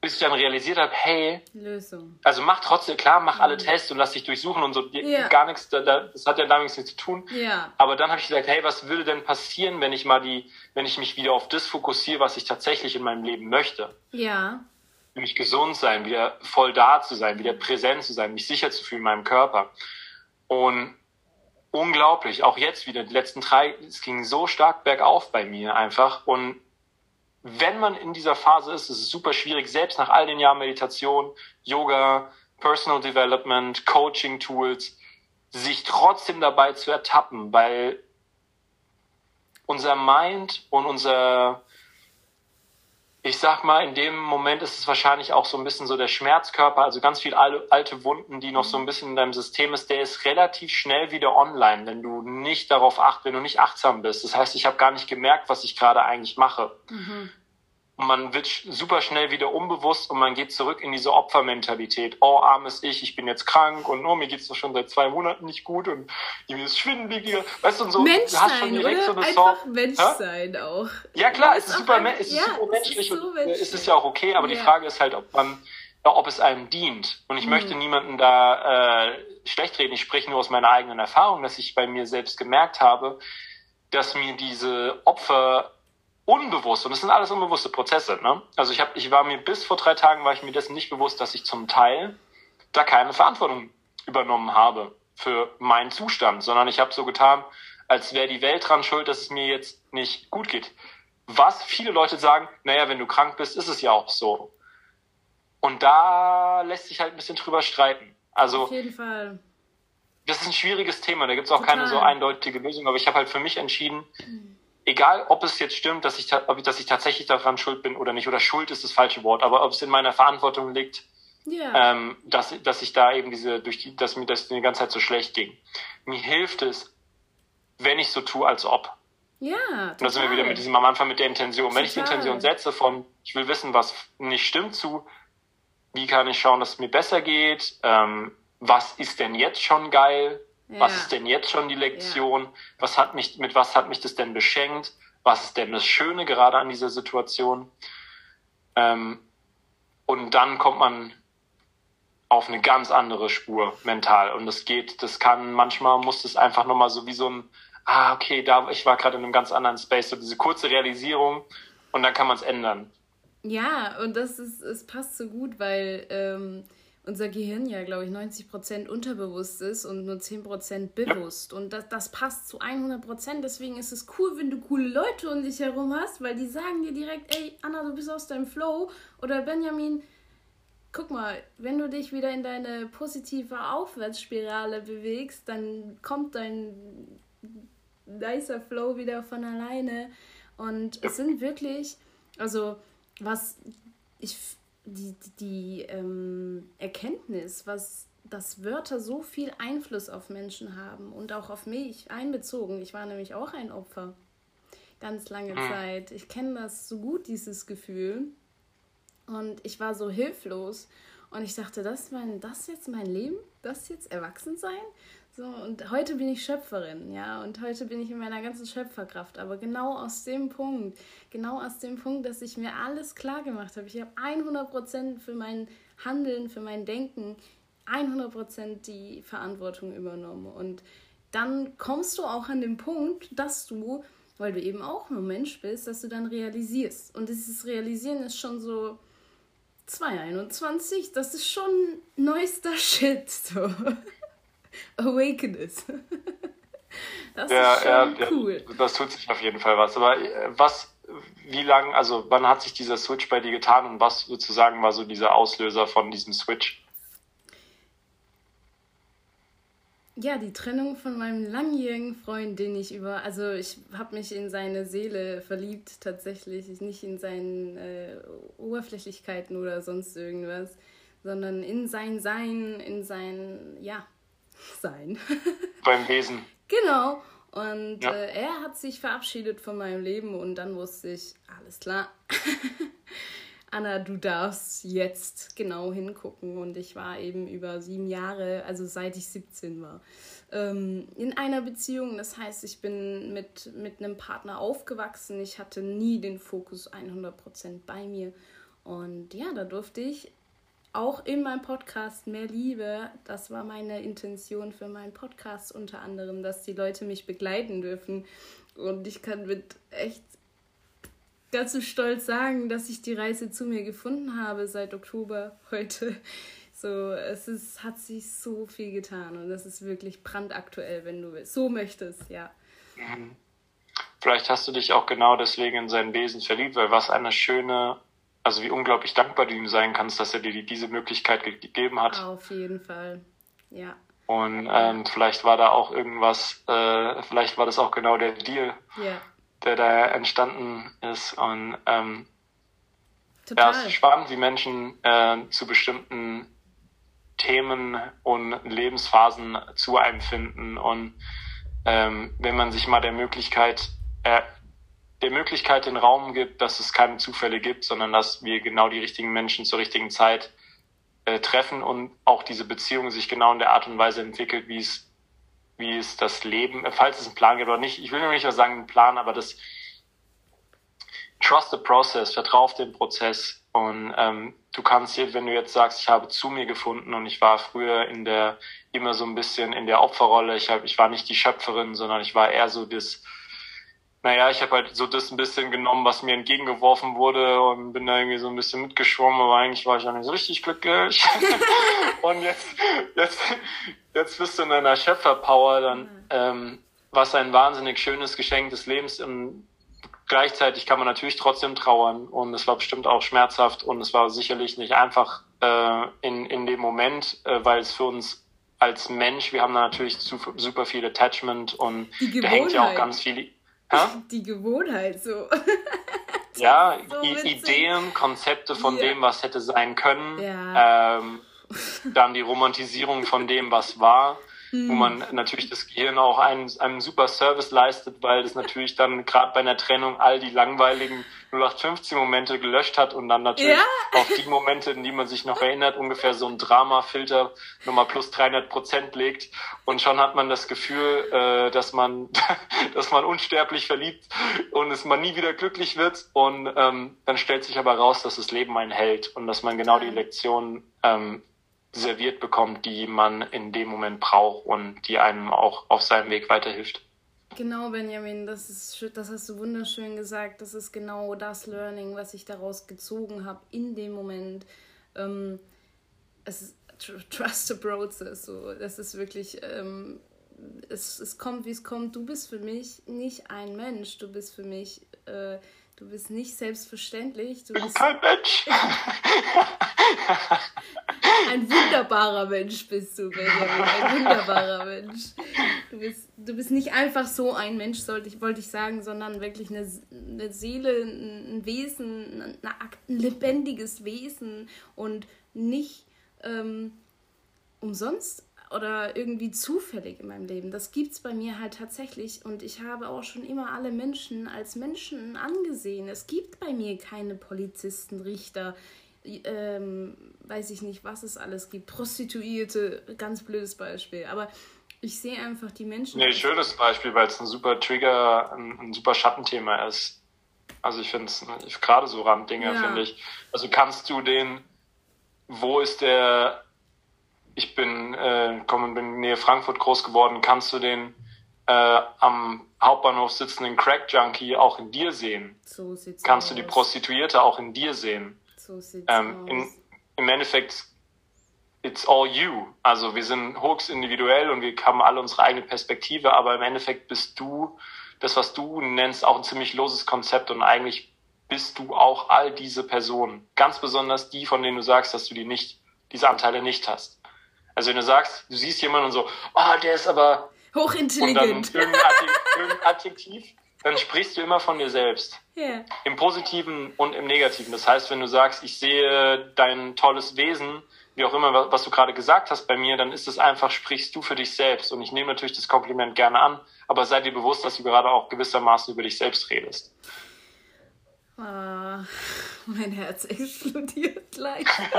bis ich dann realisiert habe, hey, Lösung. Also mach trotzdem, klar, mach alle mhm. Tests und lass dich durchsuchen und so, ja. gar nichts, das hat ja damit nichts zu tun. Ja. Aber dann habe ich gesagt, hey, was würde denn passieren, wenn ich mal die, wenn ich mich wieder auf das fokussiere, was ich tatsächlich in meinem Leben möchte? Ja. Nämlich gesund sein, wieder voll da zu sein, wieder präsent zu sein, mich sicher zu fühlen in meinem Körper. Und unglaublich, auch jetzt wieder, die letzten drei, es ging so stark bergauf bei mir einfach und wenn man in dieser Phase ist, ist es super schwierig, selbst nach all den Jahren Meditation, Yoga, Personal Development, Coaching Tools, sich trotzdem dabei zu ertappen, weil unser Mind und unser, ich sag mal, in dem Moment ist es wahrscheinlich auch so ein bisschen so der Schmerzkörper, also ganz viel alte Wunden, die noch so ein bisschen in deinem System ist, der ist relativ schnell wieder online, wenn du nicht darauf acht, wenn du nicht achtsam bist. Das heißt, ich habe gar nicht gemerkt, was ich gerade eigentlich mache. Mhm. Und man wird super schnell wieder unbewusst und man geht zurück in diese Opfermentalität. Oh, armes Ich, ich bin jetzt krank und oh, mir geht's doch schon seit zwei Monaten nicht gut und mir ist schwindelig. Weißt du, und so, Mensch du hast schon direkt oder? so eine Einfach Sort, Mensch sein auch. Ja, klar, es ist, super, ein, es ist ja, super menschlich es ist so und es ist ja auch okay, aber ja. die Frage ist halt, ob man, ob es einem dient. Und ich hm. möchte niemanden da äh, schlecht reden. Ich spreche nur aus meiner eigenen Erfahrung, dass ich bei mir selbst gemerkt habe, dass mir diese Opfer unbewusst, und das sind alles unbewusste Prozesse, ne? Also ich, hab, ich war mir bis vor drei Tagen, war ich mir dessen nicht bewusst, dass ich zum Teil da keine Verantwortung übernommen habe für meinen Zustand, sondern ich habe so getan, als wäre die Welt dran schuld, dass es mir jetzt nicht gut geht. Was viele Leute sagen, naja, wenn du krank bist, ist es ja auch so. Und da lässt sich halt ein bisschen drüber streiten. Also, Auf jeden Fall. Das ist ein schwieriges Thema, da gibt es auch Total. keine so eindeutige Lösung, aber ich habe halt für mich entschieden, mhm egal ob es jetzt stimmt, dass ich, dass ich tatsächlich daran schuld bin oder nicht, oder schuld ist das falsche Wort, aber ob es in meiner Verantwortung liegt, yeah. ähm, dass, dass ich da eben diese, durch die, dass mir das die ganze Zeit so schlecht ging. Mir hilft es, wenn ich so tue, als ob. Ja. Total. Und da sind wir wieder mit diesem am Anfang mit der Intention. Total. Wenn ich die Intention setze von, ich will wissen, was nicht stimmt zu, wie kann ich schauen, dass es mir besser geht, ähm, was ist denn jetzt schon geil, ja. Was ist denn jetzt schon die Lektion? Ja. Was hat mich, mit was hat mich das denn beschenkt? Was ist denn das Schöne gerade an dieser Situation? Ähm, und dann kommt man auf eine ganz andere Spur mental. Und das geht, das kann, manchmal muss es einfach nochmal so wie so ein, ah, okay, da, ich war gerade in einem ganz anderen Space, so diese kurze Realisierung und dann kann man es ändern. Ja, und das ist, es passt so gut, weil ähm, unser Gehirn ja, glaube ich, 90 Prozent unterbewusst ist und nur 10 Prozent bewusst. Und das, das passt zu 100 Prozent. Deswegen ist es cool, wenn du coole Leute um dich herum hast, weil die sagen dir direkt, ey, Anna, du bist aus deinem Flow. Oder Benjamin, guck mal, wenn du dich wieder in deine positive Aufwärtsspirale bewegst, dann kommt dein nicer Flow wieder von alleine. Und es sind wirklich, also was ich die, die ähm, Erkenntnis, was dass Wörter so viel Einfluss auf Menschen haben und auch auf mich einbezogen. Ich war nämlich auch ein Opfer ganz lange hm. Zeit. Ich kenne das so gut, dieses Gefühl. Und ich war so hilflos. Und ich dachte, das, mein, das jetzt mein Leben? Das jetzt Erwachsensein? So, und heute bin ich Schöpferin, ja, und heute bin ich in meiner ganzen Schöpferkraft. Aber genau aus dem Punkt, genau aus dem Punkt, dass ich mir alles klar gemacht habe. Ich habe 100% für mein Handeln, für mein Denken, 100% die Verantwortung übernommen. Und dann kommst du auch an den Punkt, dass du, weil du eben auch nur Mensch bist, dass du dann realisierst. Und dieses Realisieren ist schon so 221, das ist schon neuester Shit. So. Awakeness. Das ja, ist schon ja, cool. Ja, das tut sich auf jeden Fall was. Aber äh, was, wie lang, also wann hat sich dieser Switch bei dir getan und was sozusagen war so dieser Auslöser von diesem Switch? Ja, die Trennung von meinem langjährigen Freund, den ich über, also ich habe mich in seine Seele verliebt tatsächlich, nicht in seine äh, Oberflächlichkeiten oder sonst irgendwas, sondern in sein Sein, in sein, ja, sein. Beim Wesen. Genau. Und ja. äh, er hat sich verabschiedet von meinem Leben und dann wusste ich, alles klar. Anna, du darfst jetzt genau hingucken. Und ich war eben über sieben Jahre, also seit ich 17 war, ähm, in einer Beziehung. Das heißt, ich bin mit, mit einem Partner aufgewachsen. Ich hatte nie den Fokus 100% bei mir. Und ja, da durfte ich auch in meinem Podcast mehr Liebe. Das war meine Intention für meinen Podcast unter anderem, dass die Leute mich begleiten dürfen. Und ich kann mit echt ganz so stolz sagen, dass ich die Reise zu mir gefunden habe seit Oktober heute. So, es ist, hat sich so viel getan und das ist wirklich brandaktuell, wenn du willst. So möchtest, ja. Mhm. Vielleicht hast du dich auch genau deswegen in sein Wesen verliebt, weil was eine schöne, also wie unglaublich dankbar du ihm sein kannst, dass er dir diese Möglichkeit gegeben hat. Auf jeden Fall, ja. Und ähm, vielleicht war da auch irgendwas, äh, vielleicht war das auch genau der Deal, ja. der da entstanden ist. Und ähm, Total. ja, es ist spannend, wie Menschen äh, zu bestimmten Themen und Lebensphasen zu einem finden. Und ähm, wenn man sich mal der Möglichkeit, äh, der Möglichkeit den Raum gibt, dass es keine Zufälle gibt, sondern dass wir genau die richtigen Menschen zur richtigen Zeit äh, treffen und auch diese Beziehung sich genau in der Art und Weise entwickelt, wie es, wie es das Leben, äh, falls es einen Plan gibt oder nicht, ich will nur nicht mal sagen einen Plan, aber das Trust the Process, vertrau auf den Prozess und ähm, du kannst hier, wenn du jetzt sagst, ich habe zu mir gefunden und ich war früher in der immer so ein bisschen in der Opferrolle. Ich habe, ich war nicht die Schöpferin, sondern ich war eher so das, naja, ich habe halt so das ein bisschen genommen, was mir entgegengeworfen wurde und bin da irgendwie so ein bisschen mitgeschwommen, aber eigentlich war ich auch nicht so richtig glücklich. und jetzt, jetzt, jetzt bist du in deiner Schöpferpower, dann, mhm. ähm, was ein wahnsinnig schönes Geschenk des Lebens im Gleichzeitig kann man natürlich trotzdem trauern und es war bestimmt auch schmerzhaft und es war sicherlich nicht einfach äh, in, in dem Moment, äh, weil es für uns als Mensch, wir haben da natürlich super, super viel Attachment und da hängt ja auch ganz viel. Ha? Die Gewohnheit so. ja, so Ideen, Konzepte von ja. dem, was hätte sein können. Ja. Ähm, dann die Romantisierung von dem, was war mhm. wo man natürlich das Gehirn auch einen, einen super Service leistet, weil das natürlich dann gerade bei einer Trennung all die langweiligen 0815-Momente gelöscht hat und dann natürlich ja. auf die Momente, in die man sich noch erinnert, ungefähr so ein Drama-Filter nochmal plus 300 Prozent legt und schon hat man das Gefühl, äh, dass man, dass man unsterblich verliebt und es man nie wieder glücklich wird und ähm, dann stellt sich aber raus, dass das Leben einen hält und dass man genau die Lektion ähm, serviert bekommt, die man in dem Moment braucht und die einem auch auf seinem Weg weiterhilft. Genau, Benjamin, das, ist, das hast du wunderschön gesagt. Das ist genau das Learning, was ich daraus gezogen habe in dem Moment. Ähm, es ist Trust the Process. So. Das ist wirklich, ähm, es, es kommt, wie es kommt. Du bist für mich nicht ein Mensch. Du bist für mich, äh, du bist nicht selbstverständlich. Du bist kein Mensch. Ein wunderbarer Mensch bist du, Benjamin. Ein wunderbarer Mensch. Du bist, du bist nicht einfach so ein Mensch, sollte ich, wollte ich sagen, sondern wirklich eine, eine Seele, ein Wesen, ein, ein lebendiges Wesen und nicht ähm, umsonst oder irgendwie zufällig in meinem Leben. Das gibt es bei mir halt tatsächlich und ich habe auch schon immer alle Menschen als Menschen angesehen. Es gibt bei mir keine Polizisten, Richter, ähm, weiß ich nicht, was es alles gibt. Prostituierte, ganz blödes Beispiel. Aber ich sehe einfach die Menschen. Nee, schönes Beispiel, weil es ein super Trigger, ein, ein super Schattenthema ist. Also ich finde es gerade so Randdinge, ja. finde ich. Also kannst du den, wo ist der, ich bin, äh, komm, bin in Nähe Frankfurt groß geworden, kannst du den äh, am Hauptbahnhof sitzenden Crack-Junkie auch in dir sehen? So sieht's Kannst aus. du die Prostituierte auch in dir sehen? So sieht's ähm, aus. In, Im Endeffekt, it's all you. Also wir sind höchst individuell und wir haben alle unsere eigene Perspektive, aber im Endeffekt bist du, das, was du nennst, auch ein ziemlich loses Konzept und eigentlich bist du auch all diese Personen. Ganz besonders die, von denen du sagst, dass du die nicht, diese Anteile nicht hast. Also wenn du sagst, du siehst jemanden und so, oh, der ist aber hochintelligent. Und dann irgendein Adjektiv, dann sprichst du immer von dir selbst. Yeah. Im Positiven und im Negativen. Das heißt, wenn du sagst, ich sehe dein tolles Wesen, wie auch immer, was du gerade gesagt hast bei mir, dann ist es einfach, sprichst du für dich selbst. Und ich nehme natürlich das Kompliment gerne an, aber sei dir bewusst, dass du gerade auch gewissermaßen über dich selbst redest. Ah, mein Herz explodiert gleich.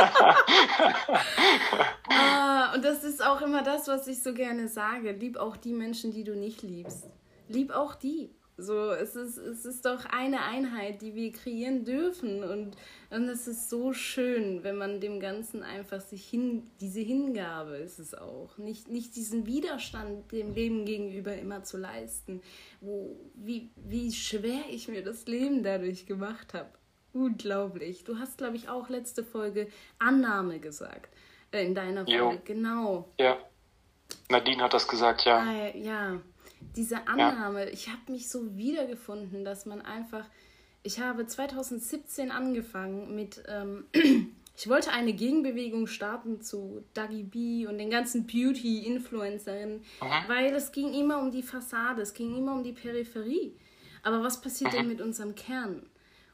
ah, und das ist auch immer das, was ich so gerne sage. Lieb auch die Menschen, die du nicht liebst. Lieb auch die. So, es ist, es ist doch eine Einheit, die wir kreieren dürfen. Und, und es ist so schön, wenn man dem Ganzen einfach sich hin, diese Hingabe ist es auch. Nicht, nicht diesen Widerstand dem Leben gegenüber immer zu leisten. Wo, wie, wie schwer ich mir das Leben dadurch gemacht habe. Unglaublich. Du hast, glaube ich, auch letzte Folge Annahme gesagt. Äh, in deiner Folge, jo. genau. Ja. Nadine hat das gesagt, ja. Ah, ja diese Annahme, ja. ich habe mich so wiedergefunden, dass man einfach, ich habe 2017 angefangen mit, ähm, ich wollte eine Gegenbewegung starten zu Dagi B und den ganzen Beauty-Influencerinnen, weil es ging immer um die Fassade, es ging immer um die Peripherie. Aber was passiert denn mit unserem Kern?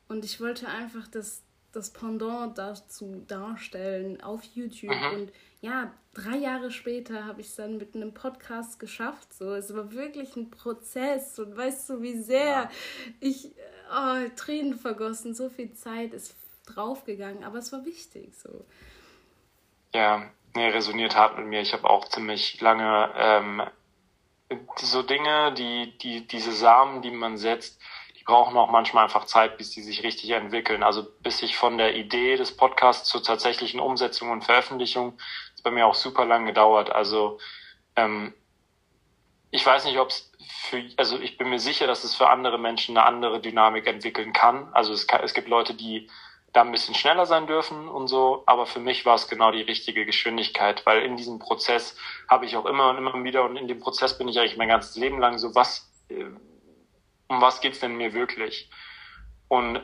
Und ich wollte einfach das, das Pendant dazu darstellen auf YouTube mhm. und ja, drei Jahre später habe ich es dann mit einem Podcast geschafft. So, es war wirklich ein Prozess und weißt du, wie sehr ja. ich oh, Tränen vergossen, so viel Zeit ist draufgegangen, aber es war wichtig. So. Ja, nee, resoniert hart mit mir. Ich habe auch ziemlich lange ähm, so Dinge, die, die, diese Samen, die man setzt, brauchen auch manchmal einfach Zeit, bis die sich richtig entwickeln. Also bis ich von der Idee des Podcasts zur tatsächlichen Umsetzung und Veröffentlichung bei mir auch super lang gedauert. Also ähm, ich weiß nicht, ob es für, also ich bin mir sicher, dass es für andere Menschen eine andere Dynamik entwickeln kann. Also es, kann, es gibt Leute, die da ein bisschen schneller sein dürfen und so, aber für mich war es genau die richtige Geschwindigkeit, weil in diesem Prozess habe ich auch immer und immer wieder und in dem Prozess bin ich eigentlich mein ganzes Leben lang so, was, um was geht's denn mir wirklich? Und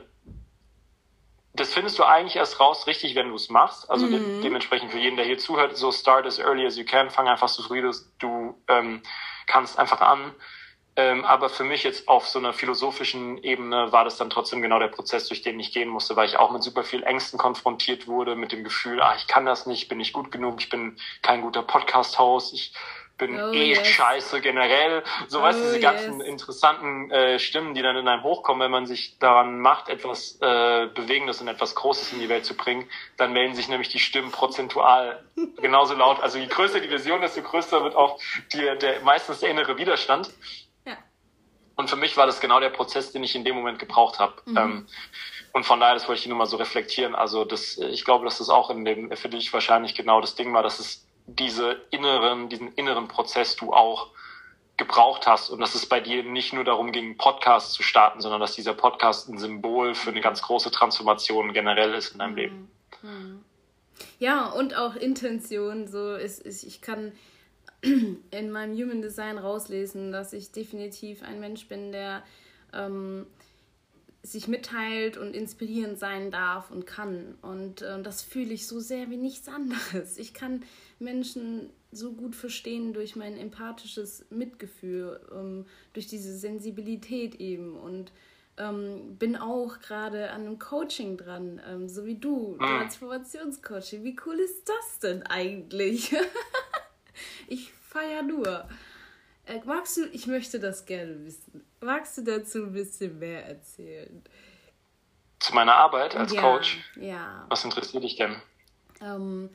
das findest du eigentlich erst raus richtig, wenn du es machst. Also mhm. de dementsprechend für jeden, der hier zuhört, so start as early as you can, fang einfach so früh du ähm, kannst einfach an. Ähm, aber für mich jetzt auf so einer philosophischen Ebene war das dann trotzdem genau der Prozess, durch den ich gehen musste, weil ich auch mit super viel Ängsten konfrontiert wurde, mit dem Gefühl, ah, ich kann das nicht, bin nicht gut genug, ich bin kein guter Podcast-Host, ich bin oh, eh yes. scheiße generell. So oh, weißt du, diese yes. ganzen interessanten äh, Stimmen, die dann in einem hochkommen, wenn man sich daran macht, etwas äh, Bewegendes und etwas Großes in die Welt zu bringen, dann melden sich nämlich die Stimmen prozentual genauso laut. Also je größer die Vision, desto größer wird auch die, der meistens der innere Widerstand. Ja. Und für mich war das genau der Prozess, den ich in dem Moment gebraucht habe. Mhm. Ähm, und von daher, das wollte ich nur mal so reflektieren. Also das, ich glaube, dass das auch in dem, für dich wahrscheinlich genau das Ding war, dass es diese inneren, diesen inneren Prozess du auch gebraucht hast und dass es bei dir nicht nur darum ging, Podcast zu starten, sondern dass dieser Podcast ein Symbol für eine ganz große Transformation generell ist in deinem Leben. Mhm. Ja, und auch Intention. So ist, ist, ich kann in meinem Human Design rauslesen, dass ich definitiv ein Mensch bin, der ähm, sich mitteilt und inspirierend sein darf und kann. Und äh, das fühle ich so sehr wie nichts anderes. Ich kann Menschen so gut verstehen durch mein empathisches Mitgefühl, ähm, durch diese Sensibilität eben. Und ähm, bin auch gerade an einem Coaching dran, ähm, so wie du, ah. Transformationscoaching. Wie cool ist das denn eigentlich? ich feier nur. Äh, magst du, ich möchte das gerne wissen. Magst du dazu ein bisschen mehr erzählen? Zu meiner Arbeit als ja, Coach? Ja. Was interessiert dich denn? Ähm,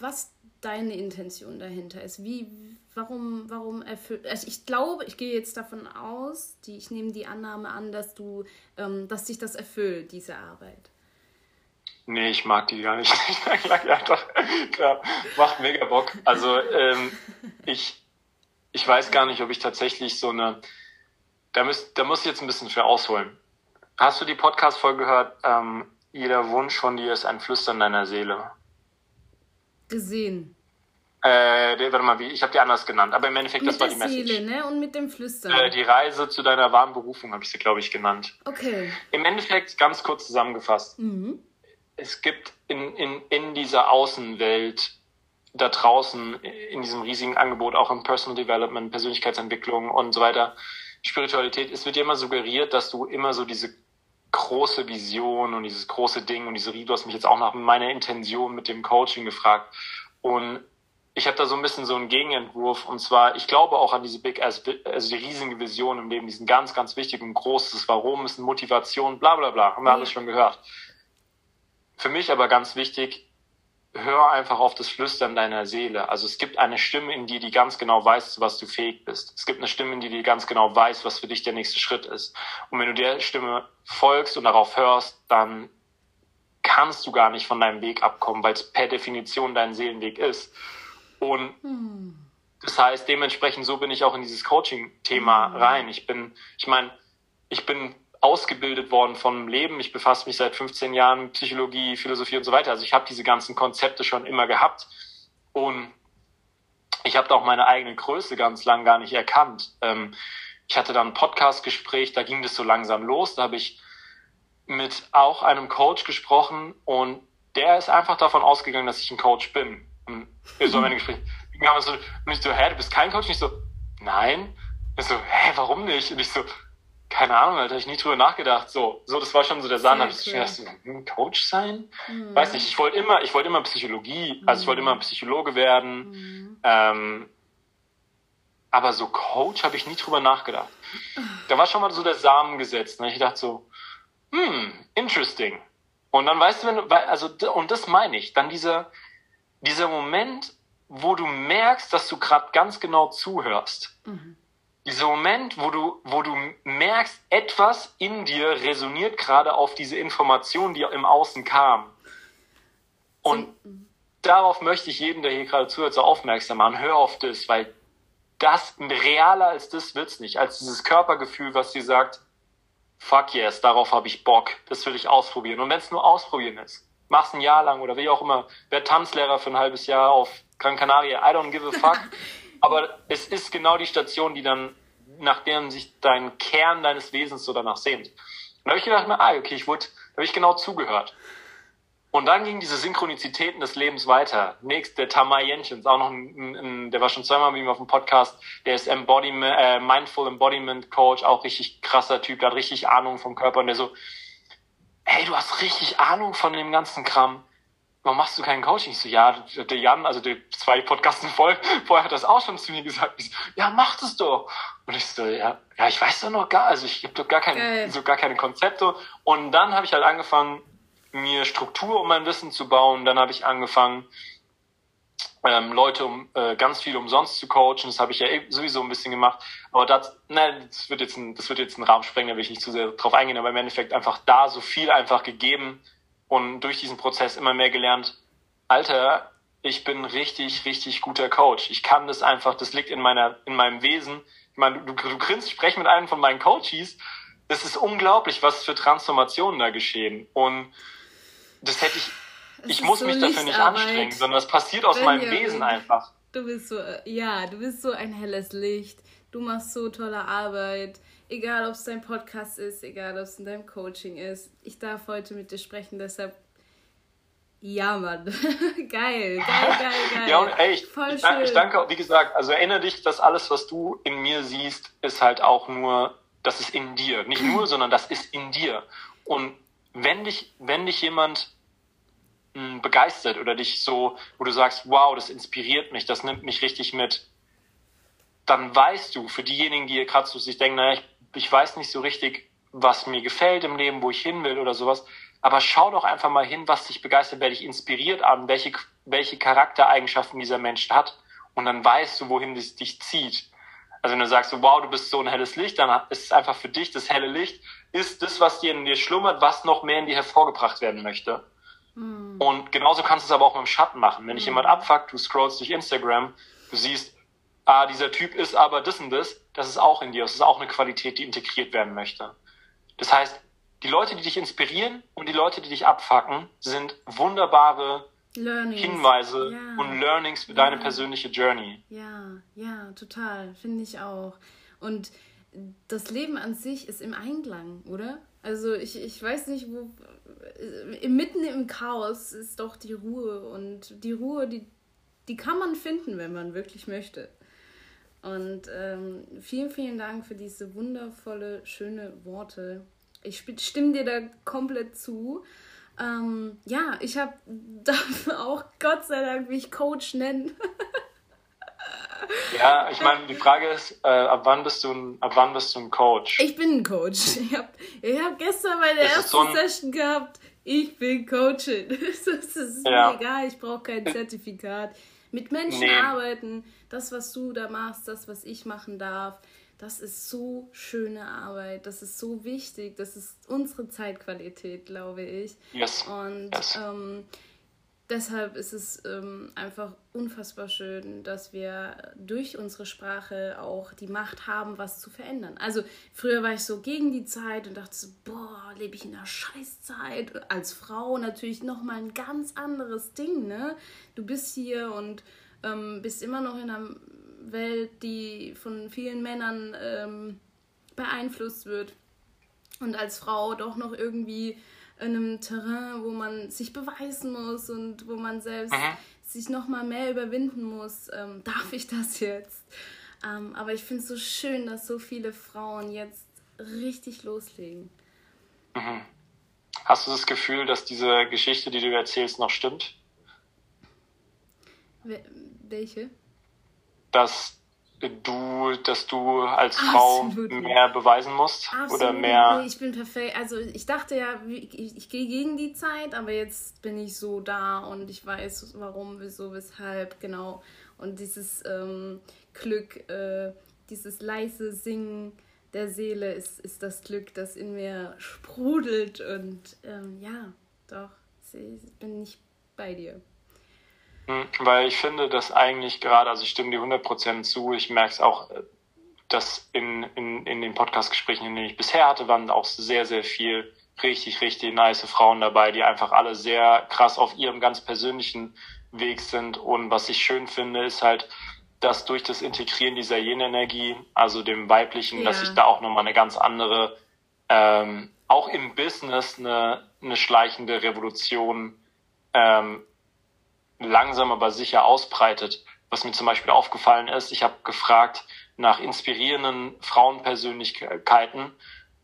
was deine Intention dahinter ist. Wie, warum, warum erfüllt. Also ich glaube, ich gehe jetzt davon aus, die, ich nehme die Annahme an, dass du, ähm, dass dich das erfüllt, diese Arbeit. Nee, ich mag die gar nicht. ja, doch, klar, macht mega Bock. Also ähm, ich, ich weiß gar nicht, ob ich tatsächlich so eine. Da, müsst, da muss ich jetzt ein bisschen für ausholen. Hast du die Podcast-Folge gehört? Ähm, jeder Wunsch von dir ist ein Flüstern deiner Seele gesehen. Äh, warte mal, wie, ich habe die anders genannt, aber im Endeffekt, mit das war die Message. Seele, ne? Und mit dem Flüstern. Äh, die Reise zu deiner wahren Berufung habe ich sie, glaube ich, genannt. Okay. Im Endeffekt, ganz kurz zusammengefasst, mhm. es gibt in, in, in dieser Außenwelt da draußen, in diesem riesigen Angebot, auch im Personal Development, Persönlichkeitsentwicklung und so weiter, Spiritualität, es wird dir immer suggeriert, dass du immer so diese große Vision und dieses große Ding und diese, du hast mich jetzt auch nach meiner Intention mit dem Coaching gefragt. Und ich habe da so ein bisschen so einen Gegenentwurf und zwar, ich glaube auch an diese Big Ass, also die riesige Vision im Leben, diesen ganz, ganz wichtigen, großes Warum, ist eine Motivation, bla bla bla, haben wir alles schon gehört. Für mich aber ganz wichtig, hör einfach auf das Flüstern deiner Seele. Also es gibt eine Stimme in dir, die ganz genau weiß, zu was du fähig bist. Es gibt eine Stimme in dir, die ganz genau weiß, was für dich der nächste Schritt ist. Und wenn du der Stimme folgst und darauf hörst, dann kannst du gar nicht von deinem Weg abkommen, weil es per Definition dein Seelenweg ist. Und hm. das heißt, dementsprechend so bin ich auch in dieses Coaching-Thema hm. rein. Ich bin, ich meine, ich bin ausgebildet worden vom Leben. Ich befasse mich seit 15 Jahren mit Psychologie, Philosophie und so weiter. Also ich habe diese ganzen Konzepte schon immer gehabt und ich habe auch meine eigene Größe ganz lang gar nicht erkannt. Ähm, ich hatte dann ein Podcast-Gespräch, da ging das so langsam los. Da habe ich mit auch einem Coach gesprochen und der ist einfach davon ausgegangen, dass ich ein Coach bin. Und so meine Gespräche. Und ich so, hä, du bist kein Coach? Und ich so, nein. Ich so, hä, warum nicht? Und ich so, keine Ahnung, Alter, ich nie drüber nachgedacht. So, so, das war schon so der Sahn. Habe ich cool. gedacht, hm, Coach sein? Mhm. Weiß nicht, ich wollte immer, ich wollte immer Psychologie, also ich wollte immer Psychologe werden. Mhm. Ähm, aber so Coach habe ich nie drüber nachgedacht. Da war schon mal so der Samen gesetzt. Ne? Ich dachte so, hm, interesting. Und dann weißt du, wenn du, also, und das meine ich, dann dieser, dieser Moment, wo du merkst, dass du gerade ganz genau zuhörst. Mhm dieser Moment, wo du, wo du merkst, etwas in dir resoniert gerade auf diese Information, die im Außen kam. Und darauf möchte ich jeden, der hier gerade zuhört, so aufmerksam machen. Hör auf das, weil das realer als das wird's nicht, als dieses Körpergefühl, was dir sagt, fuck yes, darauf habe ich Bock, das will ich ausprobieren. Und wenn es nur ausprobieren ist, mach's ein Jahr lang oder wie auch immer, werd Tanzlehrer für ein halbes Jahr auf Gran Canaria, I don't give a fuck. Aber es ist genau die Station, die dann, nach der sich dein Kern deines Wesens so danach sehnt. Und da habe ich gedacht, ah, okay, ich wurde, da habe ich genau zugehört. Und dann gingen diese Synchronizitäten des Lebens weiter. Nächst, der Tamar Jenchens, auch noch ein, ein, der war schon zweimal mit ihm auf dem Podcast, der ist Embodiment, äh, Mindful Embodiment Coach, auch richtig krasser Typ, der hat richtig Ahnung vom Körper und der so, hey, du hast richtig Ahnung von dem ganzen Kram warum machst du kein Coaching? Ich so, ja, der Jan, also der zwei Podcasten voll, vorher hat das auch schon zu mir gesagt. Ich so, ja, mach das doch. Und ich so, ja, ja, ich weiß doch noch gar, also ich habe doch gar kein, so gar keine Konzepte. Und dann habe ich halt angefangen, mir Struktur um mein Wissen zu bauen. Dann habe ich angefangen, ähm, Leute um äh, ganz viel umsonst zu coachen. Das habe ich ja eh sowieso ein bisschen gemacht. Aber das, nein, das wird jetzt ein, das wird jetzt einen Rahmen sprengen, da will ich nicht zu sehr drauf eingehen. Aber im Endeffekt einfach da so viel einfach gegeben, und durch diesen Prozess immer mehr gelernt, Alter, ich bin richtig, richtig guter Coach. Ich kann das einfach, das liegt in meiner, in meinem Wesen. Ich meine, du, du grinst, ich spreche mit einem von meinen Coaches. Das ist unglaublich, was für Transformationen da geschehen. Und das hätte ich, es ich muss so mich dafür nicht anstrengen, sondern das passiert aus meinem Wesen einfach. Du bist so, ja, du bist so ein helles Licht. Du machst so tolle Arbeit. Egal, ob es dein Podcast ist, egal, ob es in deinem Coaching ist. Ich darf heute mit dir sprechen, deshalb ja, Mann. geil, geil, geil, geil. ja, und echt. Voll ich, schön. ich danke, wie gesagt, also erinnere dich, dass alles, was du in mir siehst, ist halt auch nur, das ist in dir. Nicht nur, sondern das ist in dir. Und wenn dich, wenn dich jemand mh, hm, begeistert oder dich so, wo du sagst, wow, das inspiriert mich, das nimmt mich richtig mit, dann weißt du, für diejenigen, die gerade so sich denken, naja, ich ich weiß nicht so richtig, was mir gefällt im Leben, wo ich hin will oder sowas. Aber schau doch einfach mal hin, was dich begeistert, wer dich inspiriert an, welche, welche Charaktereigenschaften dieser Mensch hat. Und dann weißt du, wohin es dich zieht. Also wenn du sagst, wow, du bist so ein helles Licht, dann ist es einfach für dich das helle Licht, ist das, was dir in dir schlummert, was noch mehr in dir hervorgebracht werden möchte. Mhm. Und genauso kannst du es aber auch mit dem Schatten machen. Wenn dich mhm. jemand abfuckt, du scrollst durch Instagram, du siehst, ah, dieser Typ ist aber das und das, das ist auch in dir, das ist auch eine Qualität, die integriert werden möchte. Das heißt, die Leute, die dich inspirieren und die Leute, die dich abfacken, sind wunderbare Learnings. Hinweise ja. und Learnings für ja. deine persönliche Journey. Ja, ja, total, finde ich auch. Und das Leben an sich ist im Einklang, oder? Also ich, ich weiß nicht, wo mitten im Chaos ist doch die Ruhe und die Ruhe, die, die kann man finden, wenn man wirklich möchte. Und ähm, vielen, vielen Dank für diese wundervolle, schöne Worte. Ich stimme dir da komplett zu. Ähm, ja, ich habe dafür auch Gott sei Dank mich Coach nennen. ja, ich meine, die Frage ist, äh, ab wann bist du ein, ab wann bist du ein Coach? Ich bin ein Coach. Ich habe ich hab gestern meine ist erste so Session gehabt. Ich bin Coachin. Das ist ja. mir egal, ich brauche kein Zertifikat. Mit Menschen nee. arbeiten, das, was du da machst, das, was ich machen darf, das ist so schöne Arbeit, das ist so wichtig, das ist unsere Zeitqualität, glaube ich. Yes. Und yes. Ähm, deshalb ist es ähm, einfach unfassbar schön, dass wir durch unsere Sprache auch die Macht haben, was zu verändern. Also früher war ich so gegen die Zeit und dachte so, boah, lebe ich in einer Scheißzeit. Als Frau natürlich nochmal ein ganz anderes Ding, ne? Du bist hier und ähm, bist immer noch in einer Welt, die von vielen Männern ähm, beeinflusst wird. Und als Frau doch noch irgendwie in einem Terrain, wo man sich beweisen muss und wo man selbst mhm. sich noch mal mehr überwinden muss, ähm, darf ich das jetzt? Ähm, aber ich finde es so schön, dass so viele Frauen jetzt richtig loslegen. Mhm. Hast du das Gefühl, dass diese Geschichte, die du erzählst, noch stimmt? Welche? dass du, dass du als Frau mehr beweisen musst Absolut. oder mehr. Ich bin perfekt. Also ich dachte ja, ich, ich gehe gegen die Zeit, aber jetzt bin ich so da und ich weiß, warum, wieso, weshalb, genau. Und dieses ähm, Glück, äh, dieses leise Singen der Seele ist, ist das Glück, das in mir sprudelt. Und ähm, ja, doch, ich bin nicht bei dir. Hm, weil ich finde, dass eigentlich gerade, also ich stimme dir 100% zu, ich merke es auch, äh, dass in, in, in den Podcast-Gesprächen, in denen ich bisher hatte, waren auch sehr, sehr viel richtig, richtig nice Frauen dabei, die einfach alle sehr krass auf ihrem ganz persönlichen Weg sind. Und was ich schön finde, ist halt, dass durch das Integrieren dieser Yin-Energie, also dem Weiblichen, ja. dass ich da auch nochmal eine ganz andere, ähm, auch im Business eine, eine schleichende Revolution ähm, langsam aber sicher ausbreitet. Was mir zum Beispiel aufgefallen ist, ich habe gefragt nach inspirierenden Frauenpersönlichkeiten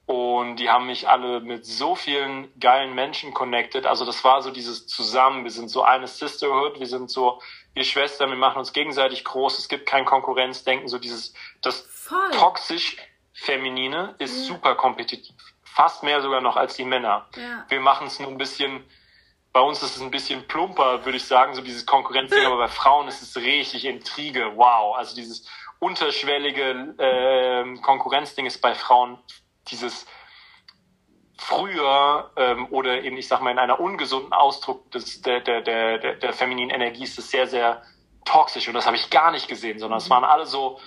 und die haben mich alle mit so vielen geilen Menschen connected. Also das war so dieses Zusammen. Wir sind so eine Sisterhood. Wir sind so wir Schwestern. Wir machen uns gegenseitig groß. Es gibt kein Konkurrenzdenken. So dieses, das Voll. toxisch Feminine ist ja. super kompetitiv. Fast mehr sogar noch als die Männer. Ja. Wir machen es nur ein bisschen bei uns ist es ein bisschen plumper, würde ich sagen, so dieses Konkurrenzding, aber bei Frauen ist es richtig Intrige, wow. Also dieses unterschwellige äh, Konkurrenzding ist bei Frauen dieses früher ähm, oder eben, ich sag mal, in einer ungesunden Ausdruck des, der, der, der, der, femininen Energie ist es sehr, sehr toxisch. Und das habe ich gar nicht gesehen, sondern es waren alle so,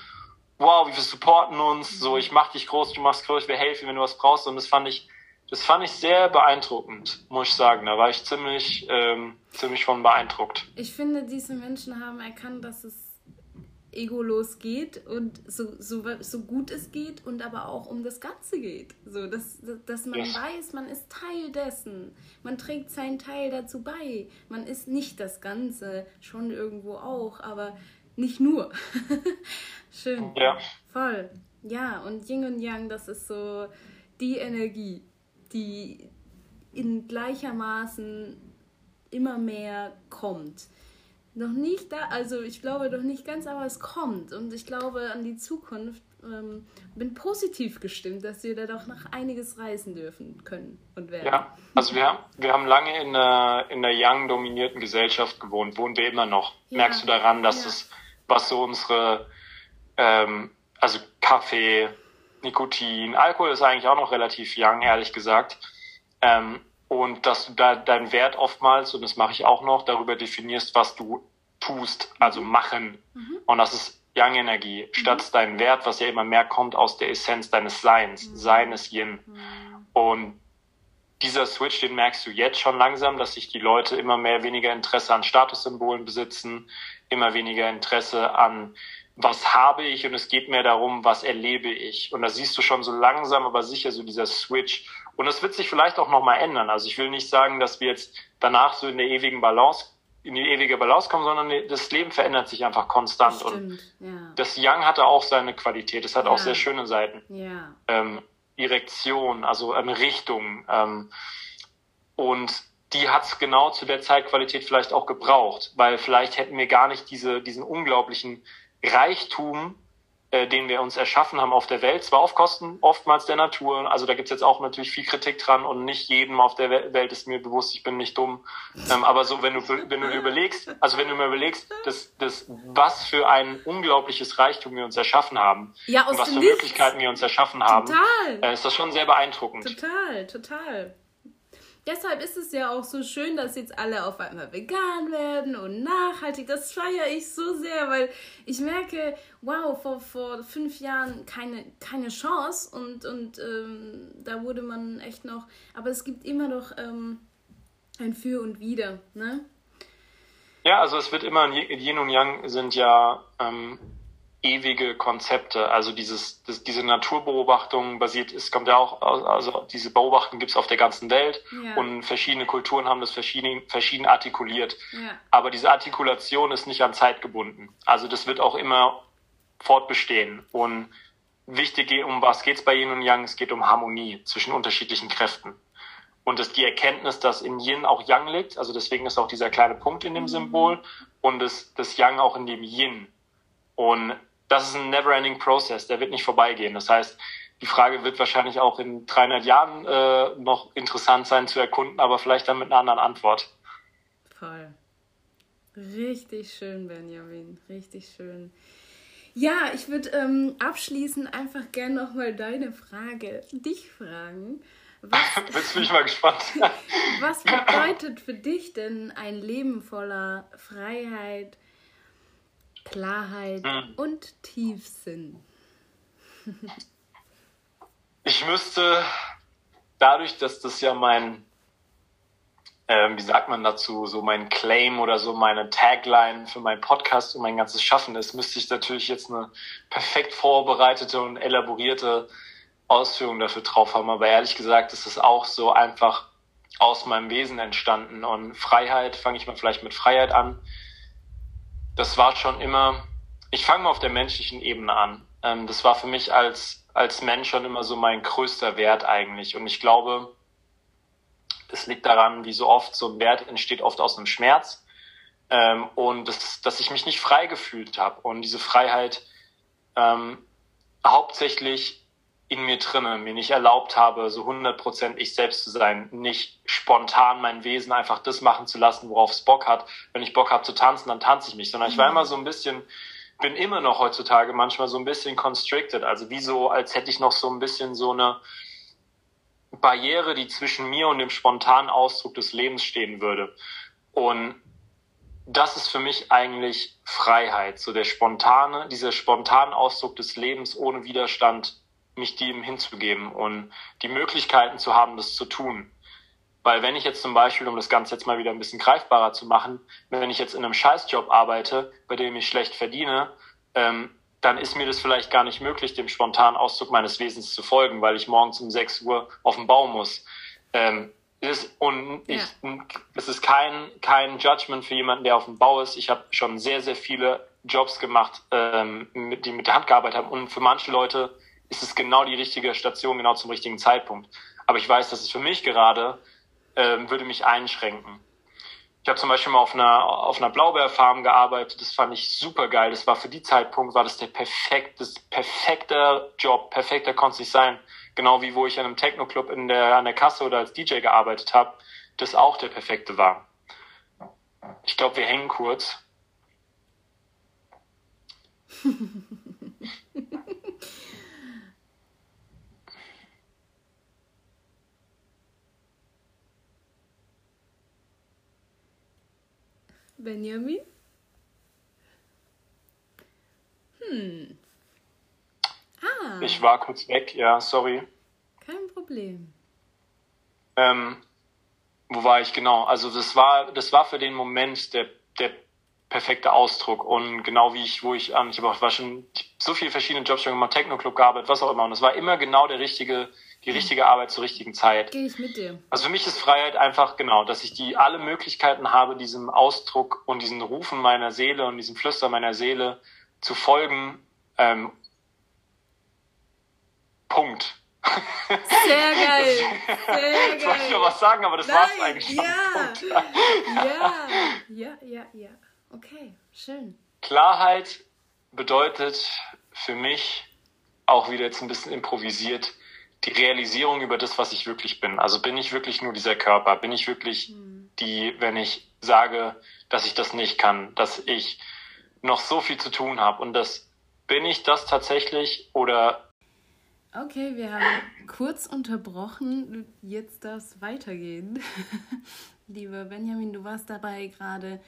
wow, wie wir supporten uns, so ich mach dich groß, du machst groß, wir helfen, wenn du was brauchst. Und das fand ich das fand ich sehr beeindruckend, muss ich sagen. Da war ich ziemlich, ähm, ziemlich von beeindruckt. Ich finde, diese Menschen haben erkannt, dass es egolos geht und so, so, so gut es geht und aber auch um das Ganze geht. So, dass, dass man yes. weiß, man ist Teil dessen. Man trägt seinen Teil dazu bei. Man ist nicht das Ganze, schon irgendwo auch, aber nicht nur. Schön. Ja. Voll. Ja, und Yin und Yang, das ist so die Energie die in gleichermaßen immer mehr kommt. Noch nicht da, also ich glaube noch nicht ganz, aber es kommt. Und ich glaube an die Zukunft, ähm, bin positiv gestimmt, dass wir da doch noch einiges reisen dürfen können und werden. Ja, also wir haben, wir haben lange in einer, in einer Young-dominierten Gesellschaft gewohnt, wohnen wir immer noch. Ja. Merkst du daran, dass ja. es, was so unsere, ähm, also Kaffee, Nikotin. Alkohol ist eigentlich auch noch relativ young, ehrlich gesagt. Ähm, und dass du da deinen Wert oftmals, und das mache ich auch noch, darüber definierst, was du tust, also machen. Mhm. Und das ist Young Energie, mhm. statt deinen Wert, was ja immer mehr kommt aus der Essenz deines Seins, mhm. Seines Yin. Mhm. Und dieser Switch, den merkst du jetzt schon langsam, dass sich die Leute immer mehr weniger Interesse an Statussymbolen besitzen, immer weniger Interesse an was habe ich und es geht mehr darum, was erlebe ich. Und da siehst du schon so langsam, aber sicher so dieser Switch. Und das wird sich vielleicht auch nochmal ändern. Also ich will nicht sagen, dass wir jetzt danach so in der ewigen Balance, in die ewige Balance kommen, sondern das Leben verändert sich einfach konstant. Stimmt, und ja. das Young hatte auch seine Qualität. Es hat ja. auch sehr schöne Seiten. Ja. Ähm, Direktion, also eine Richtung. Ähm, und die hat es genau zu der Zeitqualität vielleicht auch gebraucht, weil vielleicht hätten wir gar nicht diese, diesen unglaublichen Reichtum äh, den wir uns erschaffen haben auf der Welt, zwar auf Kosten oftmals der Natur, also da gibt's jetzt auch natürlich viel Kritik dran und nicht jedem auf der Welt ist mir bewusst, ich bin nicht dumm, ähm, aber so, wenn du, wenn du überlegst, also wenn du mir überlegst, das, das, was für ein unglaubliches Reichtum wir uns erschaffen haben ja, und was für. Möglichkeiten wir uns erschaffen haben, äh, ist das schon sehr beeindruckend. Total, total. Deshalb ist es ja auch so schön, dass jetzt alle auf einmal vegan werden und nachhaltig. Das feiere ich so sehr, weil ich merke, wow, vor, vor fünf Jahren keine, keine Chance und, und ähm, da wurde man echt noch. Aber es gibt immer noch ähm, ein Für und Wider, ne? Ja, also es wird immer, Yin und Yang sind ja ähm, ewige Konzepte. Also dieses, das, diese Naturbeobachtung basiert, es kommt ja auch, also diese Beobachtung gibt es auf der ganzen Welt ja. und verschiedene Kulturen haben das verschieden, verschieden artikuliert. Ja. Aber diese Artikulation ist nicht an Zeit gebunden. Also das wird auch immer fortbestehen. Und wichtig, um was geht es bei Yin und Yang? Es geht um Harmonie zwischen unterschiedlichen Kräften. Und das, die Erkenntnis, dass in Yin auch Yang liegt, also deswegen ist auch dieser kleine Punkt in dem mhm. Symbol und das, das Yang auch in dem Yin. Und das ist ein never-ending Process, der wird nicht vorbeigehen. Das heißt, die Frage wird wahrscheinlich auch in 300 Jahren äh, noch interessant sein zu erkunden, aber vielleicht dann mit einer anderen Antwort. Voll. Richtig schön, Benjamin. Richtig schön. Ja, ich würde ähm, abschließend einfach gerne nochmal deine Frage, dich fragen. Was, Jetzt bin ich mal gespannt. was bedeutet für dich denn ein Leben voller Freiheit, Klarheit hm. und Tiefsinn. ich müsste dadurch, dass das ja mein, ähm, wie sagt man dazu, so mein Claim oder so meine Tagline für meinen Podcast und mein ganzes Schaffen ist, müsste ich natürlich jetzt eine perfekt vorbereitete und elaborierte Ausführung dafür drauf haben. Aber ehrlich gesagt ist es auch so einfach aus meinem Wesen entstanden. Und Freiheit, fange ich mal vielleicht mit Freiheit an das war schon immer, ich fange mal auf der menschlichen Ebene an. Ähm, das war für mich als, als Mensch schon immer so mein größter Wert eigentlich. Und ich glaube, das liegt daran, wie so oft, so ein Wert entsteht oft aus einem Schmerz. Ähm, und das, dass ich mich nicht frei gefühlt habe. Und diese Freiheit ähm, hauptsächlich in mir drinne, mir nicht erlaubt habe, so 100% ich selbst zu sein, nicht spontan mein Wesen einfach das machen zu lassen, worauf es Bock hat. Wenn ich Bock habe zu tanzen, dann tanze ich mich, sondern ich war mhm. immer so ein bisschen, bin immer noch heutzutage manchmal so ein bisschen constricted, also wie so, als hätte ich noch so ein bisschen so eine Barriere, die zwischen mir und dem spontanen Ausdruck des Lebens stehen würde. Und das ist für mich eigentlich Freiheit, so der spontane, dieser spontane Ausdruck des Lebens ohne Widerstand mich dem hinzugeben und die Möglichkeiten zu haben, das zu tun. Weil wenn ich jetzt zum Beispiel, um das Ganze jetzt mal wieder ein bisschen greifbarer zu machen, wenn ich jetzt in einem Scheißjob arbeite, bei dem ich schlecht verdiene, ähm, dann ist mir das vielleicht gar nicht möglich, dem spontanen Ausdruck meines Wesens zu folgen, weil ich morgens um 6 Uhr auf den Bau muss. Ähm, ist, und ich, ja. es ist kein, kein Judgment für jemanden, der auf dem Bau ist. Ich habe schon sehr, sehr viele Jobs gemacht, ähm, die mit der Hand gearbeitet haben. Und für manche Leute ist es genau die richtige Station, genau zum richtigen Zeitpunkt. Aber ich weiß, dass es für mich gerade ähm, würde mich einschränken. Ich habe zum Beispiel mal auf einer, auf einer Blaubeerfarm gearbeitet, das fand ich super geil. Das war für die Zeitpunkt, war das der perfekte, perfekte Job, perfekter konnte es nicht sein. Genau wie wo ich an einem Techno-Club in der, an der Kasse oder als DJ gearbeitet habe, das auch der perfekte war. Ich glaube, wir hängen kurz. Benjamin? Hm. Ah. Ich war kurz weg, ja, sorry. Kein Problem. Ähm, wo war ich genau? Also das war, das war für den Moment der, der perfekte Ausdruck und genau wie ich, wo ich an, ich habe auch war schon so viele verschiedene Jobs schon gemacht, Techno-Club gearbeitet, was auch immer und es war immer genau der richtige die richtige Arbeit zur richtigen Zeit. Gehe ich mit dir. Also für mich ist Freiheit einfach genau, dass ich die alle Möglichkeiten habe, diesem Ausdruck und diesen Rufen meiner Seele und diesem Flüster meiner Seele zu folgen. Ähm, Punkt. Sehr geil. Sehr geil. Ich wollte noch was sagen, aber das war es eigentlich schon. Ja. ja, ja, ja, ja. Okay, schön. Klarheit bedeutet für mich auch wieder jetzt ein bisschen improvisiert die Realisierung über das, was ich wirklich bin. Also bin ich wirklich nur dieser Körper? Bin ich wirklich hm. die, wenn ich sage, dass ich das nicht kann, dass ich noch so viel zu tun habe und das bin ich das tatsächlich oder Okay, wir haben kurz unterbrochen. Jetzt darf es weitergehen. Lieber Benjamin, du warst dabei gerade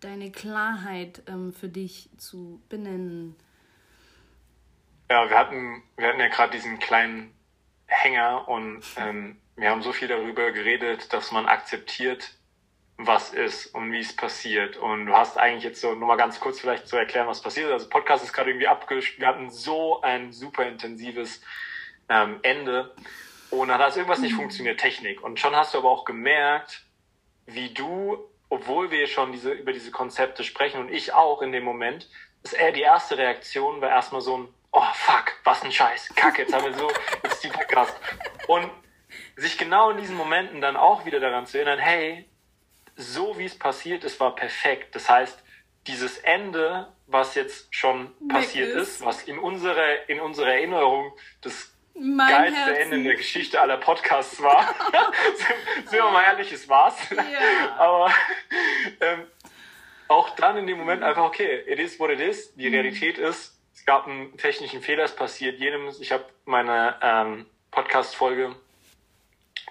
deine Klarheit ähm, für dich zu benennen. Ja, wir hatten, wir hatten ja gerade diesen kleinen Hänger und ähm, wir haben so viel darüber geredet, dass man akzeptiert, was ist und wie es passiert. Und du hast eigentlich jetzt so, nur mal ganz kurz vielleicht zu erklären, was passiert ist. Also Podcast ist gerade irgendwie abgespielt. Wir hatten so ein super intensives ähm, Ende. Und dann hat irgendwas nicht funktioniert, Technik. Und schon hast du aber auch gemerkt, wie du, obwohl wir schon diese, über diese Konzepte sprechen und ich auch in dem Moment, ist eher die erste Reaktion war erstmal so ein, oh fuck, was ein Scheiß, Kacke, jetzt haben wir so, jetzt ist die Podcast. Und sich genau in diesen Momenten dann auch wieder daran zu erinnern, hey, so wie es passiert ist, war perfekt. Das heißt, dieses Ende, was jetzt schon passiert ist. ist, was in unserer, in unserer Erinnerung das mein geilste Herzen. Ende in der Geschichte aller Podcasts war. Sind wir mal ehrlich, es war's. Ja. Aber ähm, auch dann in dem Moment einfach, okay, it is what it is. Die mhm. Realität ist, gab einen technischen Fehler, es passiert jedem. Ich habe meine ähm, Podcast-Folge,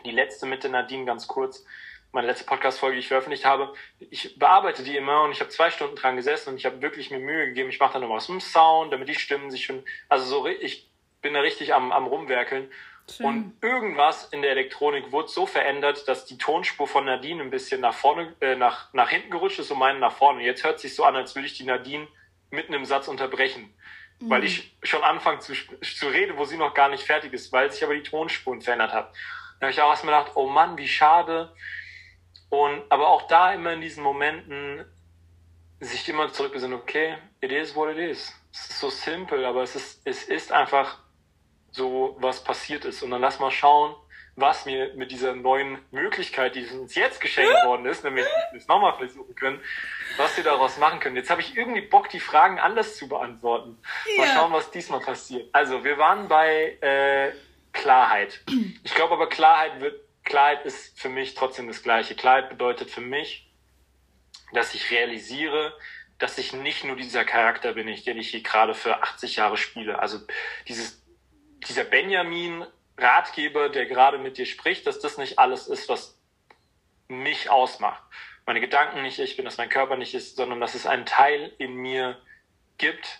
die letzte mit der Nadine ganz kurz, meine letzte Podcast-Folge, die ich veröffentlicht habe, ich bearbeite die immer und ich habe zwei Stunden dran gesessen und ich habe wirklich mir Mühe gegeben. Ich mache dann noch was mit dem Sound, damit die Stimmen sich schon, also so, ich bin da richtig am, am rumwerkeln. Schön. Und irgendwas in der Elektronik wurde so verändert, dass die Tonspur von Nadine ein bisschen nach vorne, äh, nach, nach hinten gerutscht ist und meine nach vorne. Jetzt hört sich so an, als würde ich die Nadine mitten im Satz unterbrechen. Mhm. Weil ich schon anfange zu, zu reden, wo sie noch gar nicht fertig ist, weil sich aber die Tonspuren verändert hat. Da habe ich auch erstmal gedacht, oh Mann, wie schade. Und aber auch da immer in diesen Momenten sich immer zurückbesinnen, okay, it is what it is. Es ist so simpel, aber es ist, es ist einfach so was passiert ist. Und dann lass mal schauen, was mir mit dieser neuen Möglichkeit, die uns jetzt geschenkt worden ist, nämlich das nochmal versuchen können, was wir daraus machen können. Jetzt habe ich irgendwie Bock, die Fragen anders zu beantworten. Ja. Mal schauen, was diesmal passiert. Also, wir waren bei äh, Klarheit. Ich glaube aber, Klarheit wird, Klarheit ist für mich trotzdem das Gleiche. Klarheit bedeutet für mich, dass ich realisiere, dass ich nicht nur dieser Charakter bin, den ich hier gerade für 80 Jahre spiele. Also dieses dieser Benjamin Ratgeber, der gerade mit dir spricht, dass das nicht alles ist, was mich ausmacht. Meine Gedanken nicht ich bin, dass mein Körper nicht ist, sondern dass es einen Teil in mir gibt,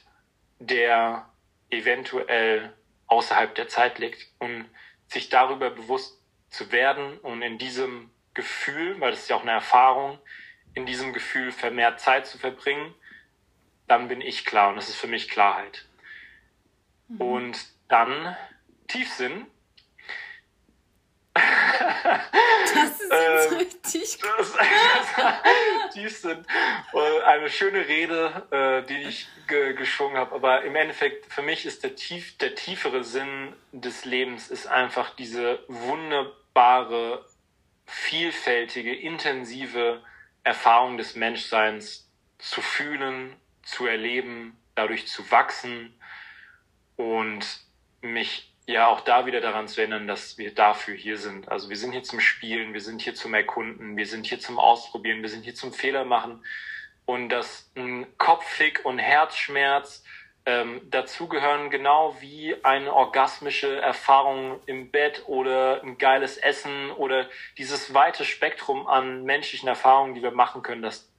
der eventuell außerhalb der Zeit liegt und sich darüber bewusst zu werden und in diesem Gefühl, weil das ist ja auch eine Erfahrung, in diesem Gefühl vermehrt Zeit zu verbringen, dann bin ich klar und das ist für mich Klarheit. Mhm. Und dann Tiefsinn. Das ist jetzt ähm, richtig das, das, Tiefsinn. Eine schöne Rede, äh, die ich ge geschwungen habe. Aber im Endeffekt, für mich ist der, tief, der tiefere Sinn des Lebens ist einfach diese wunderbare, vielfältige, intensive Erfahrung des Menschseins zu fühlen, zu erleben, dadurch zu wachsen und mich ja auch da wieder daran zu erinnern, dass wir dafür hier sind. Also wir sind hier zum Spielen, wir sind hier zum Erkunden, wir sind hier zum Ausprobieren, wir sind hier zum Fehler machen und dass ein Kopfhick und Herzschmerz ähm, dazugehören, genau wie eine orgasmische Erfahrung im Bett oder ein geiles Essen oder dieses weite Spektrum an menschlichen Erfahrungen, die wir machen können, dass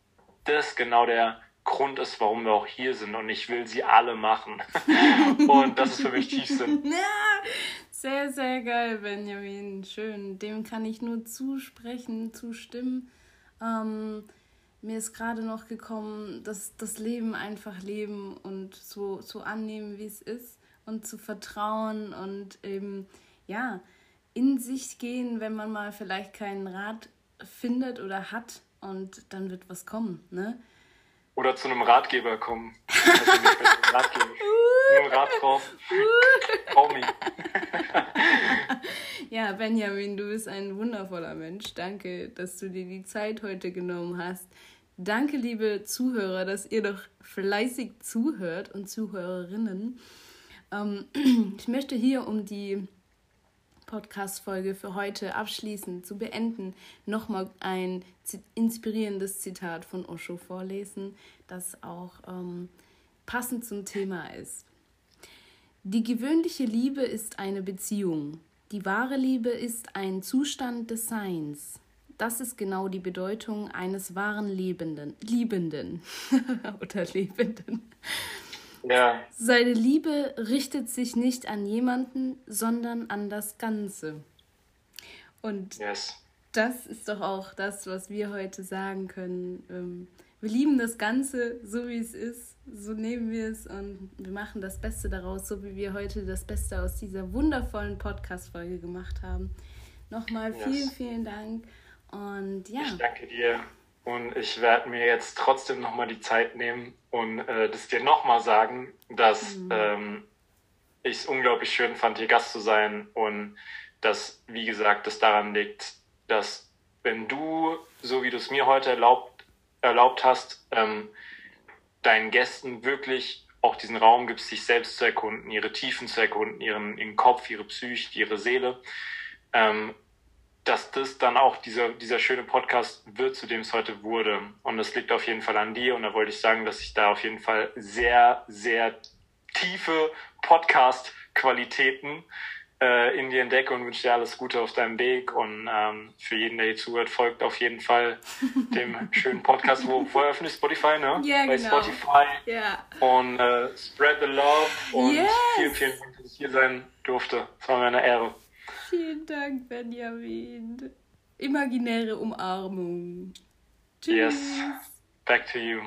das genau der Grund ist, warum wir auch hier sind und ich will sie alle machen. und das ist für mich Tiefsinn. Ja, sehr, sehr geil, Benjamin. Schön. Dem kann ich nur zusprechen, zustimmen. Ähm, mir ist gerade noch gekommen, dass das Leben einfach leben und so, so annehmen, wie es ist und zu vertrauen und eben, ja, in sich gehen, wenn man mal vielleicht keinen Rat findet oder hat und dann wird was kommen, ne? Oder zu einem Ratgeber kommen. Also nicht Ratgeber. Nur Rat drauf. Call me. Ja, Benjamin, du bist ein wundervoller Mensch. Danke, dass du dir die Zeit heute genommen hast. Danke, liebe Zuhörer, dass ihr doch fleißig zuhört und Zuhörerinnen. Ähm, ich möchte hier, um die Podcast-Folge für heute abschließend zu beenden, nochmal ein inspirierendes Zitat von Osho vorlesen, das auch ähm, passend zum Thema ist. Die gewöhnliche Liebe ist eine Beziehung. Die wahre Liebe ist ein Zustand des Seins. Das ist genau die Bedeutung eines wahren Lebenden, Liebenden oder Lebenden. Ja. Seine Liebe richtet sich nicht an jemanden, sondern an das Ganze. Und yes. das ist doch auch das, was wir heute sagen können. Ähm, wir lieben das Ganze so, wie es ist so nehmen wir es und wir machen das Beste daraus, so wie wir heute das Beste aus dieser wundervollen Podcast-Folge gemacht haben. Nochmal yes. vielen, vielen Dank. Und ja. Ich danke dir. Und ich werde mir jetzt trotzdem nochmal die Zeit nehmen und äh, das dir nochmal sagen, dass mhm. ähm, ich es unglaublich schön fand, hier Gast zu sein und dass, wie gesagt, das daran liegt, dass wenn du, so wie du es mir heute erlaubt, erlaubt hast, ähm, deinen Gästen wirklich auch diesen Raum gibst, sich selbst zu erkunden, ihre Tiefen zu erkunden, ihren, ihren Kopf, ihre Psyche, ihre Seele, ähm, dass das dann auch dieser, dieser schöne Podcast wird, zu dem es heute wurde. Und das liegt auf jeden Fall an dir. Und da wollte ich sagen, dass ich da auf jeden Fall sehr, sehr tiefe Podcast-Qualitäten äh, in dir entdecke und wünsche dir alles Gute auf deinem Weg. Und ähm, für jeden, der hier zuhört, folgt auf jeden Fall dem schönen Podcast, wo, wo eröffnet Spotify, ne? Ja, Bei genau. Spotify. Ja. Und äh, spread the love. Und yes. vielen, vielen Dank, dass ich hier sein durfte. Es war mir eine Ehre. Vielen Dank, Benjamin. Imaginäre Umarmung. Tschüss. Yes. Back to you.